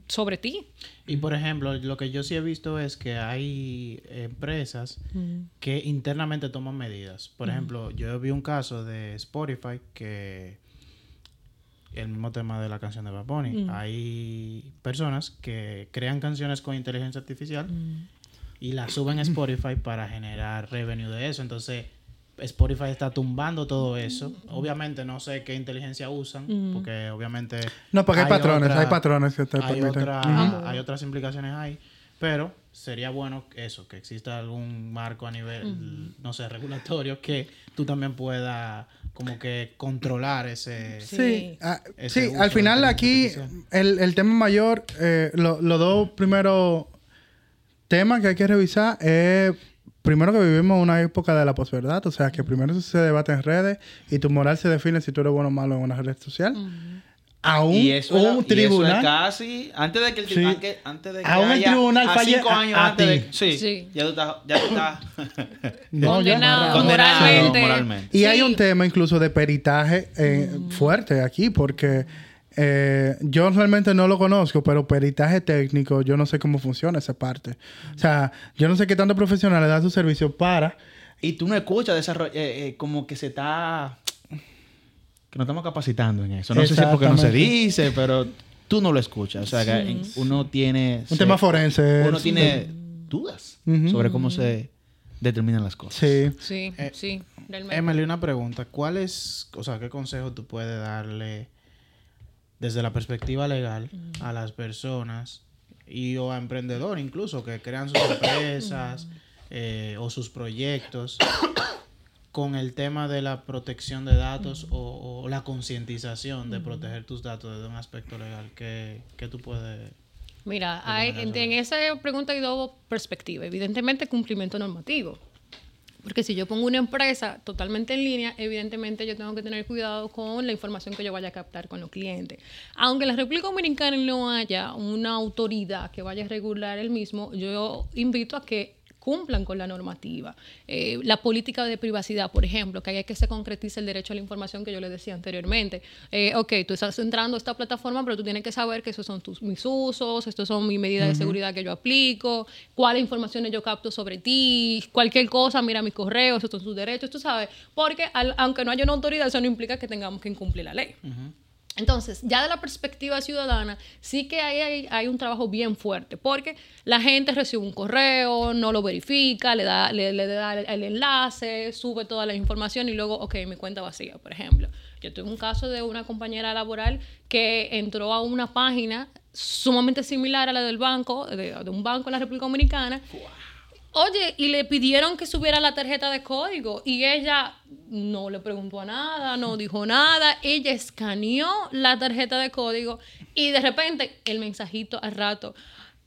sobre ti. Y por ejemplo, lo que yo sí he visto es que hay empresas que internamente toman medidas. Por ejemplo, yo vi un caso de Spotify que el mismo tema de la canción de Bad Bunny. Hay personas que crean canciones con inteligencia artificial y las suben a Spotify [laughs] para generar revenue de eso. Entonces, Spotify está tumbando todo eso. Obviamente no sé qué inteligencia usan, porque obviamente... No, porque hay, patrones, otra- hay patrones que te hay, otra- hay otras implicaciones ahí, pero sería bueno eso, que exista algún marco a nivel, no sé, regulatorio, que tú también puedas como que controlar ese... Sí. Sí, ah, Ese sí, uso al final aquí el, el tema mayor, eh, lo- los dos primeros temas que hay que revisar es primero que vivimos una época de la posverdad, o sea que primero se debate en redes y tu moral se define si tú eres bueno o malo en una red social. A un, y eso, era- un y eso tribunal. casi antes de que el Sí. antes, antes de que Aún el haya- tribunal a falle cinco a- años a antes de sí, Sí. ya tú estás ya tú estás [coughs] No, Condenado no, Condenado moralmente. moralmente. Y hay un tema incluso de peritaje eh, fuerte aquí, porque eh, yo realmente no lo conozco, pero peritaje técnico, yo no sé cómo funciona esa parte. O sea, yo no sé qué tanto profesionales dan su servicio para. y tú no escuchas desarrollo eh, eh, como que se está que nos estamos capacitando en eso no sé si es porque no se dice pero tú no lo escuchas o sea que uno tiene Un tema forense. uno tiene dudas sobre cómo se determinan las cosas Sí. Sí, Eh, sí, realmente. Emily, una pregunta. ¿Cuál es, o sea, qué consejo tú puedes darle desde la perspectiva legal a las personas y o a emprendedores incluso que crean sus [coughs] empresas eh, o sus proyectos con el tema de la protección de datos o, o la concientización de proteger tus datos desde un aspecto legal? ¿Qué, qué tú puedes...? Mira, hay, en, en esa pregunta hay dos perspectivas. Evidentemente, cumplimiento normativo. Porque si yo pongo una empresa totalmente en línea, evidentemente yo tengo que tener cuidado con la información que yo vaya a captar con los clientes. Aunque en la República Dominicana no haya una autoridad que vaya a regular el mismo, yo invito a que cumplan con la normativa. Eh, la política de privacidad, por ejemplo, que hay que se concretice el derecho a la información que yo le decía anteriormente. Eh, ok, tú estás entrando a esta plataforma, pero tú tienes que saber que esos son tus, mis usos, estos son mis medidas de seguridad que yo aplico, cuáles informaciones yo capto sobre ti, cualquier cosa, mira mis correos, estos son tus derechos, tú sabes. Porque al- aunque no haya una autoridad, eso no implica que tengamos que incumplir la ley. Entonces, ya de la perspectiva ciudadana, sí que hay, un trabajo bien fuerte, porque la gente recibe un correo, no lo verifica, le da, le, da el, el enlace, sube toda la información y luego, ok, mi cuenta vacía, por ejemplo. Yo tuve un caso de una compañera laboral que entró a una página sumamente similar a la del banco, de, de un banco en la República Dominicana, Oye, y le pidieron que subiera la tarjeta de código y ella no le preguntó a nada, no dijo nada, ella escaneó la tarjeta de código y de repente el mensajito al rato,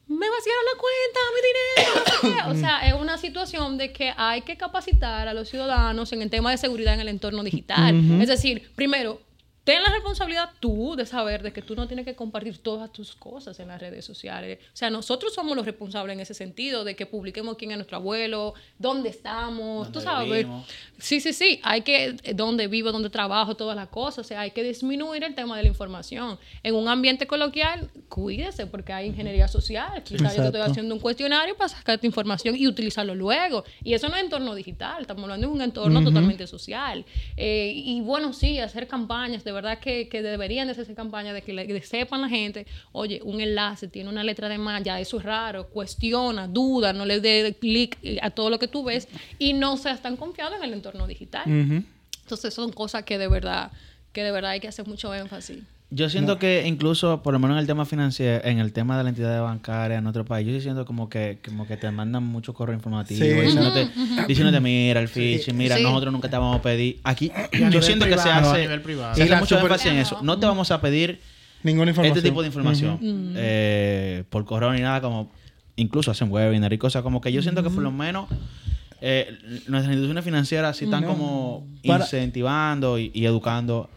me vaciaron la cuenta, mi dinero. no sé qué". O sea, es una situación de que hay que capacitar a los ciudadanos en el tema de seguridad en el entorno digital. Es decir, primero, Ten la responsabilidad tú de saber de que tú no tienes que compartir todas tus cosas en las redes sociales. O sea, nosotros somos los responsables en ese sentido de que publiquemos quién es nuestro abuelo, dónde estamos, tú sabes. vivimos. Sí, sí, sí. Hay que, eh, dónde vivo, dónde trabajo, todas las cosas. O sea, hay que disminuir el tema de la información. En un ambiente coloquial, cuídese porque hay ingeniería social. Quizás yo te estoy haciendo un cuestionario para sacar tu información y utilizarlo luego. Y eso no es entorno digital, estamos hablando de un entorno totalmente social. Eh, y bueno, sí, hacer campañas, de verdad que, que deberían de hacerse campañas de que le de sepan la gente, oye, un enlace tiene una letra de más, ya eso es raro, cuestiona, duda, no le dé clic a todo lo que tú ves y no seas tan confiado en el entorno digital. Entonces son cosas que de verdad, que de verdad hay que hacer mucho énfasis. Yo siento que incluso, por lo menos en el tema financiero, en el tema de la entidad bancaria en otro país, yo sí siento como que, como que te mandan mucho correo informativo Sí. diciéndote, diciéndote, mira, el phishing, mira, Sí. nosotros nunca te vamos a pedir. Aquí, yo siento que se privado, a hace, nivel privado. se Y hace la mucho super- énfasis en eso. No te vamos a pedir Ninguna información. este tipo de información eh, por correo ni nada, como incluso hacen webinar y cosas como que yo siento que por lo menos eh, nuestras instituciones financieras sí están como Para- incentivando y, y educando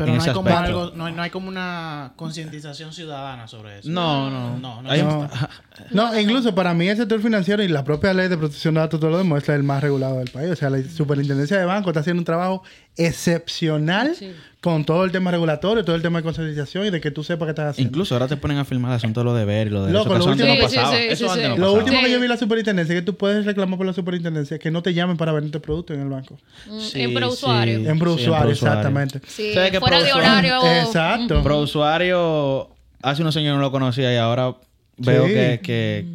Pero no hay, como algo, no, hay, no hay como una concientización ciudadana sobre eso. No, no. No, no Hay- [laughs] No, no, incluso para mí el sector financiero y la propia ley de protección de datos todo lo demuestra el más regulado del país. O sea, la superintendencia de banco está haciendo un trabajo excepcional Sí. con todo el tema regulatorio, todo el tema de concientización y de que tú sepas qué estás haciendo. Incluso ahora te ponen a filmar el asunto de lo de ver y lo de Loco, eso. que lo último- no Sí, sí, pasaba. sí, Eso sí, antes sí. no Lo último que yo vi en la superintendencia es que tú puedes reclamar por la superintendencia que no te llamen para venderte productos en el banco. Mm, Sí, en prousuario. sí. En pro Sí, usuario, pro usuario. exactamente. Sí, ¿Sabes qué fuera de prousuario? horario. [laughs] Exacto. Pro usuario, hace unos años no lo conocía y ahora veo Sí. que, que,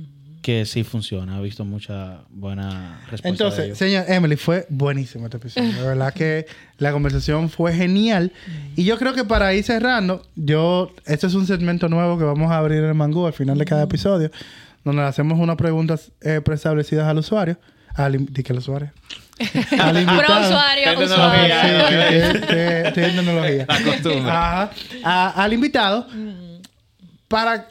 que sí funciona. He visto mucha buena respuesta. de Entonces, señor Emily, fue buenísimo este episodio. De verdad que la conversación fue genial. Y yo creo que para ir cerrando, yo, esto es un segmento nuevo que vamos a abrir en el Mangú al final de cada episodio, donde le hacemos unas preguntas eh, preestablecidas al usuario. Al, que al usuario. [laughs] al invitado. Pro usuario, Tecnología. usuario. Sí, que- estoy en tecnología. La costumbre. Ajá. A- al invitado para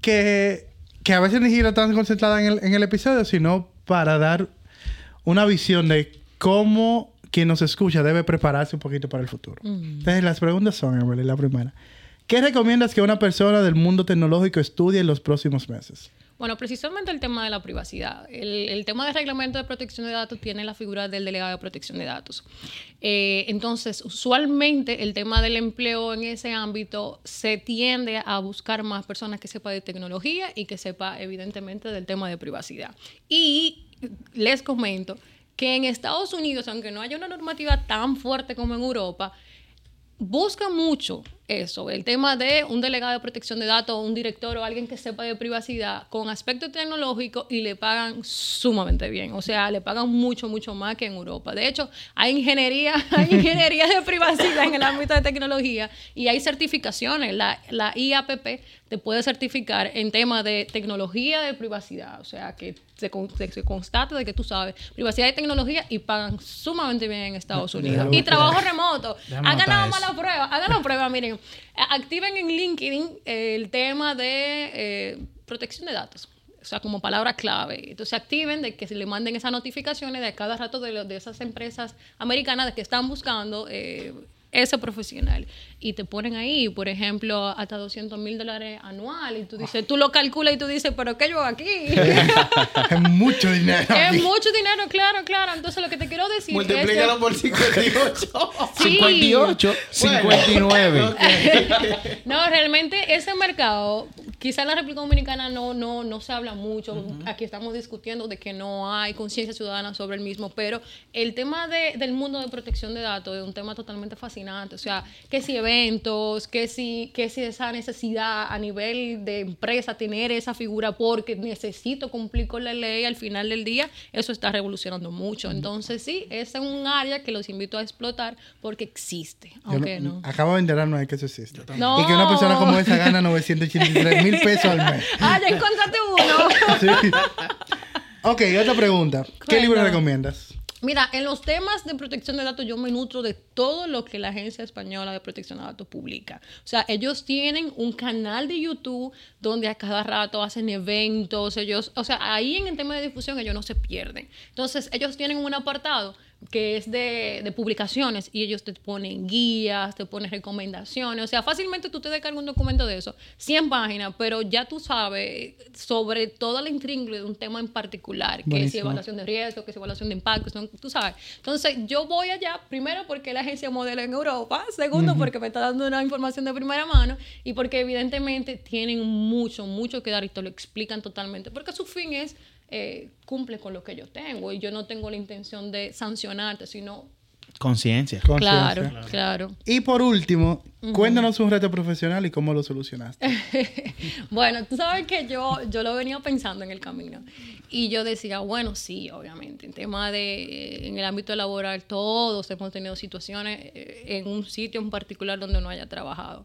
que, que a veces ni siquiera tan concentrada en el, en el episodio, sino para dar una visión de cómo quien nos escucha debe prepararse un poquito para el futuro. Entonces, las preguntas son, Emily, la primera. ¿Qué recomiendas que una persona del mundo tecnológico estudie en los próximos meses? Bueno, precisamente el tema de la privacidad. El, tema del reglamento de protección de datos tiene la figura del delegado de protección de datos. Eh, entonces, usualmente el tema del empleo en ese ámbito se tiende a buscar más personas que sepan de tecnología y que sepa evidentemente del tema de privacidad. Y les comento que en Estados Unidos, aunque no haya una normativa tan fuerte como en Europa, busca mucho eso, el tema de un delegado de protección de datos, un director o alguien que sepa de privacidad con aspecto tecnológico y le pagan sumamente bien. O sea, le pagan mucho, mucho más que en Europa. De hecho, hay ingeniería, [laughs] hay ingeniería de privacidad en el ámbito de tecnología y hay certificaciones. La, la IAPP te puede certificar en tema de tecnología de privacidad. O sea, que se, se, se constata de que tú sabes privacidad y tecnología y pagan sumamente bien en Estados Unidos. Y trabajo remoto. Hagan nada más la prueba. Hagan la prueba, miren. Activen en LinkedIn el tema de eh, protección de datos. O sea, como palabra clave. Entonces activen de que se le manden esas notificaciones de cada rato de, de esas empresas americanas de que están buscando eh, ese profesional. Y te ponen ahí, por ejemplo, hasta 200 mil dólares anual. Y tú dices, tú lo calculas y tú dices, ¿pero qué yo aquí? [laughs] es mucho dinero. es mucho dinero, claro, claro. Entonces lo que te quiero decir Multiplícalo es que... por 58. Sí. 58, 59. [laughs] no, realmente ese mercado, quizá en la República Dominicana no, no, no se habla mucho. Aquí estamos discutiendo de que no hay conciencia ciudadana sobre el mismo, pero el tema de, del mundo de protección de datos es un tema totalmente fascinante. O sea, que si eventos, que si, que si esa necesidad a nivel de empresa tener esa figura porque necesito cumplir con la ley al final del día, eso está revolucionando mucho. Entonces sí, ese es un área que los invito a explotar porque existe, aunque no- no. Acabo de enterarme de que eso existe. No. Y que una persona como esa gana 983 mil pesos al mes. [laughs] Ah, ya encontraste uno. [laughs] Sí. Ok, otra pregunta. ¿Qué libro Cuéntame. recomiendas? Mira, en los temas de protección de datos yo me nutro de todo lo que la Agencia Española de Protección de Datos publica. O sea, ellos tienen un canal de YouTube donde a cada rato hacen eventos, ellos, o sea, ahí en el tema de difusión ellos no se pierden. Entonces, ellos tienen un apartado que es de, de publicaciones y ellos te ponen guías, te ponen recomendaciones. O sea, fácilmente tú te descargas un documento de eso, 100 páginas, pero ya tú sabes sobre toda la intríngulis de un tema en particular, que es Buenísimo. evaluación de riesgo, que es evaluación de impactos, ¿no? tú sabes. Entonces, yo voy allá, primero porque la agencia modela en Europa, segundo porque me está dando una información de primera mano y porque evidentemente tienen mucho, mucho que dar y te lo explican totalmente, porque su fin es eh, cumple con lo que yo tengo y yo no tengo la intención de sancionarte, sino Conciencia. Conciencia. claro, claro. Y por último, cuéntanos un reto profesional y cómo lo solucionaste. [laughs] Bueno, tú sabes que yo, yo lo venía pensando en el camino. Y yo decía, bueno, sí, obviamente, en tema de, en el ámbito laboral, todos hemos tenido situaciones eh, en un sitio en particular donde no haya trabajado.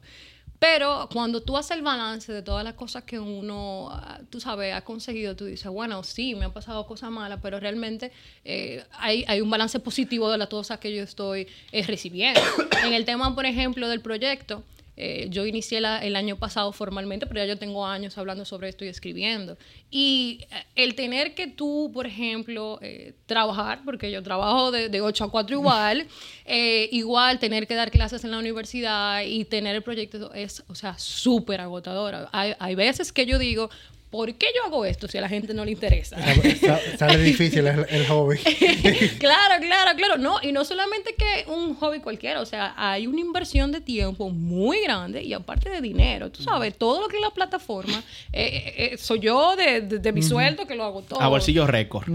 Pero cuando tú haces el balance de todas las cosas que uno, ah, tú sabes, ha conseguido, tú dices, bueno, sí, me han pasado cosas malas, pero realmente eh, hay, hay un balance positivo de las cosas que yo estoy eh, recibiendo. [coughs] en el tema, por ejemplo, del proyecto, eh, yo inicié la- el año pasado formalmente, pero ya yo tengo años hablando sobre esto y escribiendo. Y eh, el tener que tú, por ejemplo, eh, trabajar, porque yo trabajo de, de 8 a 4 igual, eh, igual tener que dar clases en la universidad y tener el proyecto es, o sea, súper agotadora. Hay, hay veces que yo digo, ¿por qué yo hago esto si a la gente no le interesa? Sa- Sale difícil el, el hobby. [laughs] claro, claro, claro. No, y no solamente que un hobby cualquiera, o sea, hay una inversión de tiempo muy grande y aparte de dinero. Tú sabes, todo lo que es la plataforma, eh, eh, eh, soy yo de, de- de mi sueldo que lo hago todo. A bolsillo récord.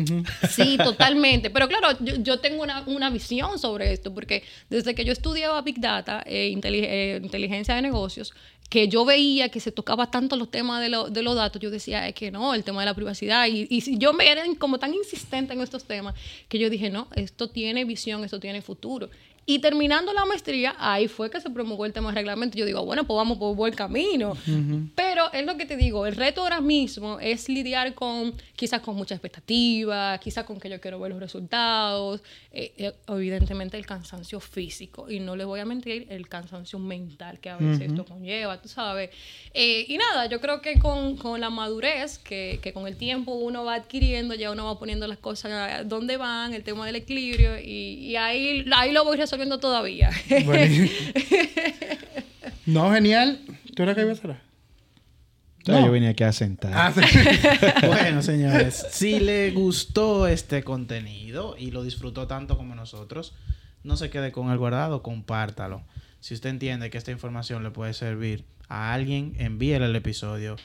Sí, totalmente. Pero claro, yo, yo tengo una, una visión sobre esto, porque desde que yo estudiaba Big Data, inteli- eh, inteligencia de negocios, que yo veía que se tocaba tanto los temas de, lo- de los datos, yo decía, es que no, el tema de la privacidad. Y, y yo me era como tan insistente en estos temas, que yo dije, no, esto tiene visión, esto tiene futuro. Y terminando la maestría, ahí fue que se promulgó el tema del reglamento. Yo digo, bueno, pues vamos por buen camino. Pero es lo que te digo, el reto ahora mismo es lidiar con, quizás con mucha expectativa, quizás con que yo quiero ver los resultados, eh, eh, evidentemente el cansancio físico, y no les voy a mentir, el cansancio mental que a veces esto conlleva, tú sabes. Eh, y nada, yo creo que con, con la madurez que, que con el tiempo uno va adquiriendo, ya uno va poniendo las cosas donde van, el tema del equilibrio, y, y ahí, ahí lo voy resolviendo todavía. Buenísimo. [laughs] No, genial. ¿Tú eras que iba a hacer? No. Yo venía aquí a sentar. Ah, sí. [laughs] bueno, señores, si le gustó este contenido y lo disfrutó tanto como nosotros, no se quede con el guardado, compártalo. Si usted entiende que esta información le puede servir a alguien, envíele el episodio.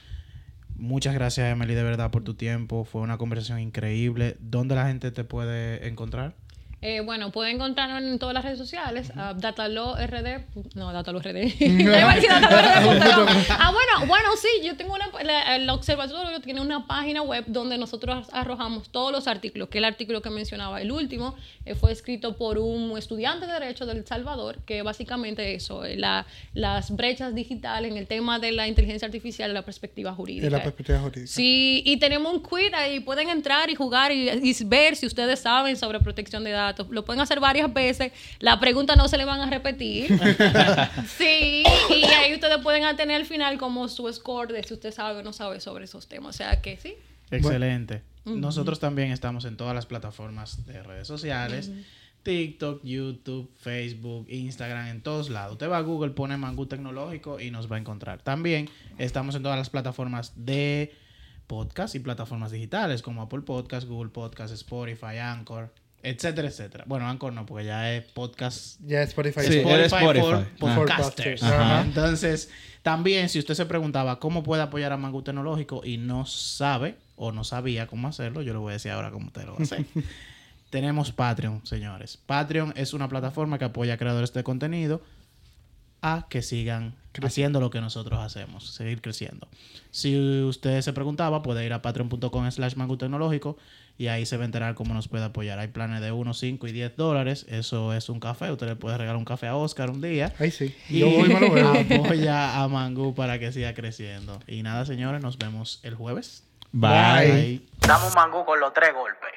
Muchas gracias, Emily, de verdad, por tu tiempo. Fue una conversación increíble. ¿Dónde la gente te puede encontrar? Eh, bueno, pueden encontrarnos en todas las redes sociales. Uh, DataloRD. No, DataloRD. [laughs] ah, bueno, bueno, sí. Yo tengo una. el observatorio tiene una página web donde nosotros arrojamos todos los artículos. Que el artículo que mencionaba, el último, eh, fue escrito por un estudiante de Derecho del Salvador. Que básicamente eso, eh, la, las brechas digitales en el tema de la inteligencia artificial la perspectiva jurídica. De la perspectiva jurídica. Sí, y tenemos un quiz ahí. Pueden entrar y jugar y, y ver si ustedes saben sobre protección de datos lo pueden hacer varias veces. La pregunta no se le van a repetir. [laughs] sí, y ahí ustedes pueden tener al final como su score de si usted sabe o no sabe sobre esos temas. O sea que sí. Excelente. Nosotros también estamos en todas las plataformas de redes sociales. TikTok, YouTube, Facebook, Instagram, en todos lados. Usted va a Google, pone Mangú Tecnológico y nos va a encontrar. También estamos en todas las plataformas de podcast y plataformas digitales como Apple Podcast, Google Podcast, Spotify, Anchor, etcétera, etcétera. Bueno, Anchor no, porque ya es podcast. Ya es Spotify. Sí, Spotify, Spotify. for podcasters. Ajá. Entonces, también si usted se preguntaba cómo puede apoyar a Mango Tecnológico y no sabe o no sabía cómo hacerlo, yo le voy a decir ahora cómo usted lo va a hacer. [laughs] Tenemos Patreon, señores. Patreon es una plataforma que apoya a creadores de contenido a que sigan haciendo lo que nosotros hacemos, seguir creciendo. Si usted se preguntaba, puede ir a patreon.com slash mango tecnológico y ahí se va a enterar cómo nos puede apoyar. Hay planes de 1, 5 y 10 dólares. Eso es un café. Usted le puede regalar un café a Oscar un día. Ahí sí. Y Yo voy me lo veo. apoya a Mango para que siga creciendo. Y nada, señores, nos vemos el jueves. Bye. Un mangú con los tres golpes.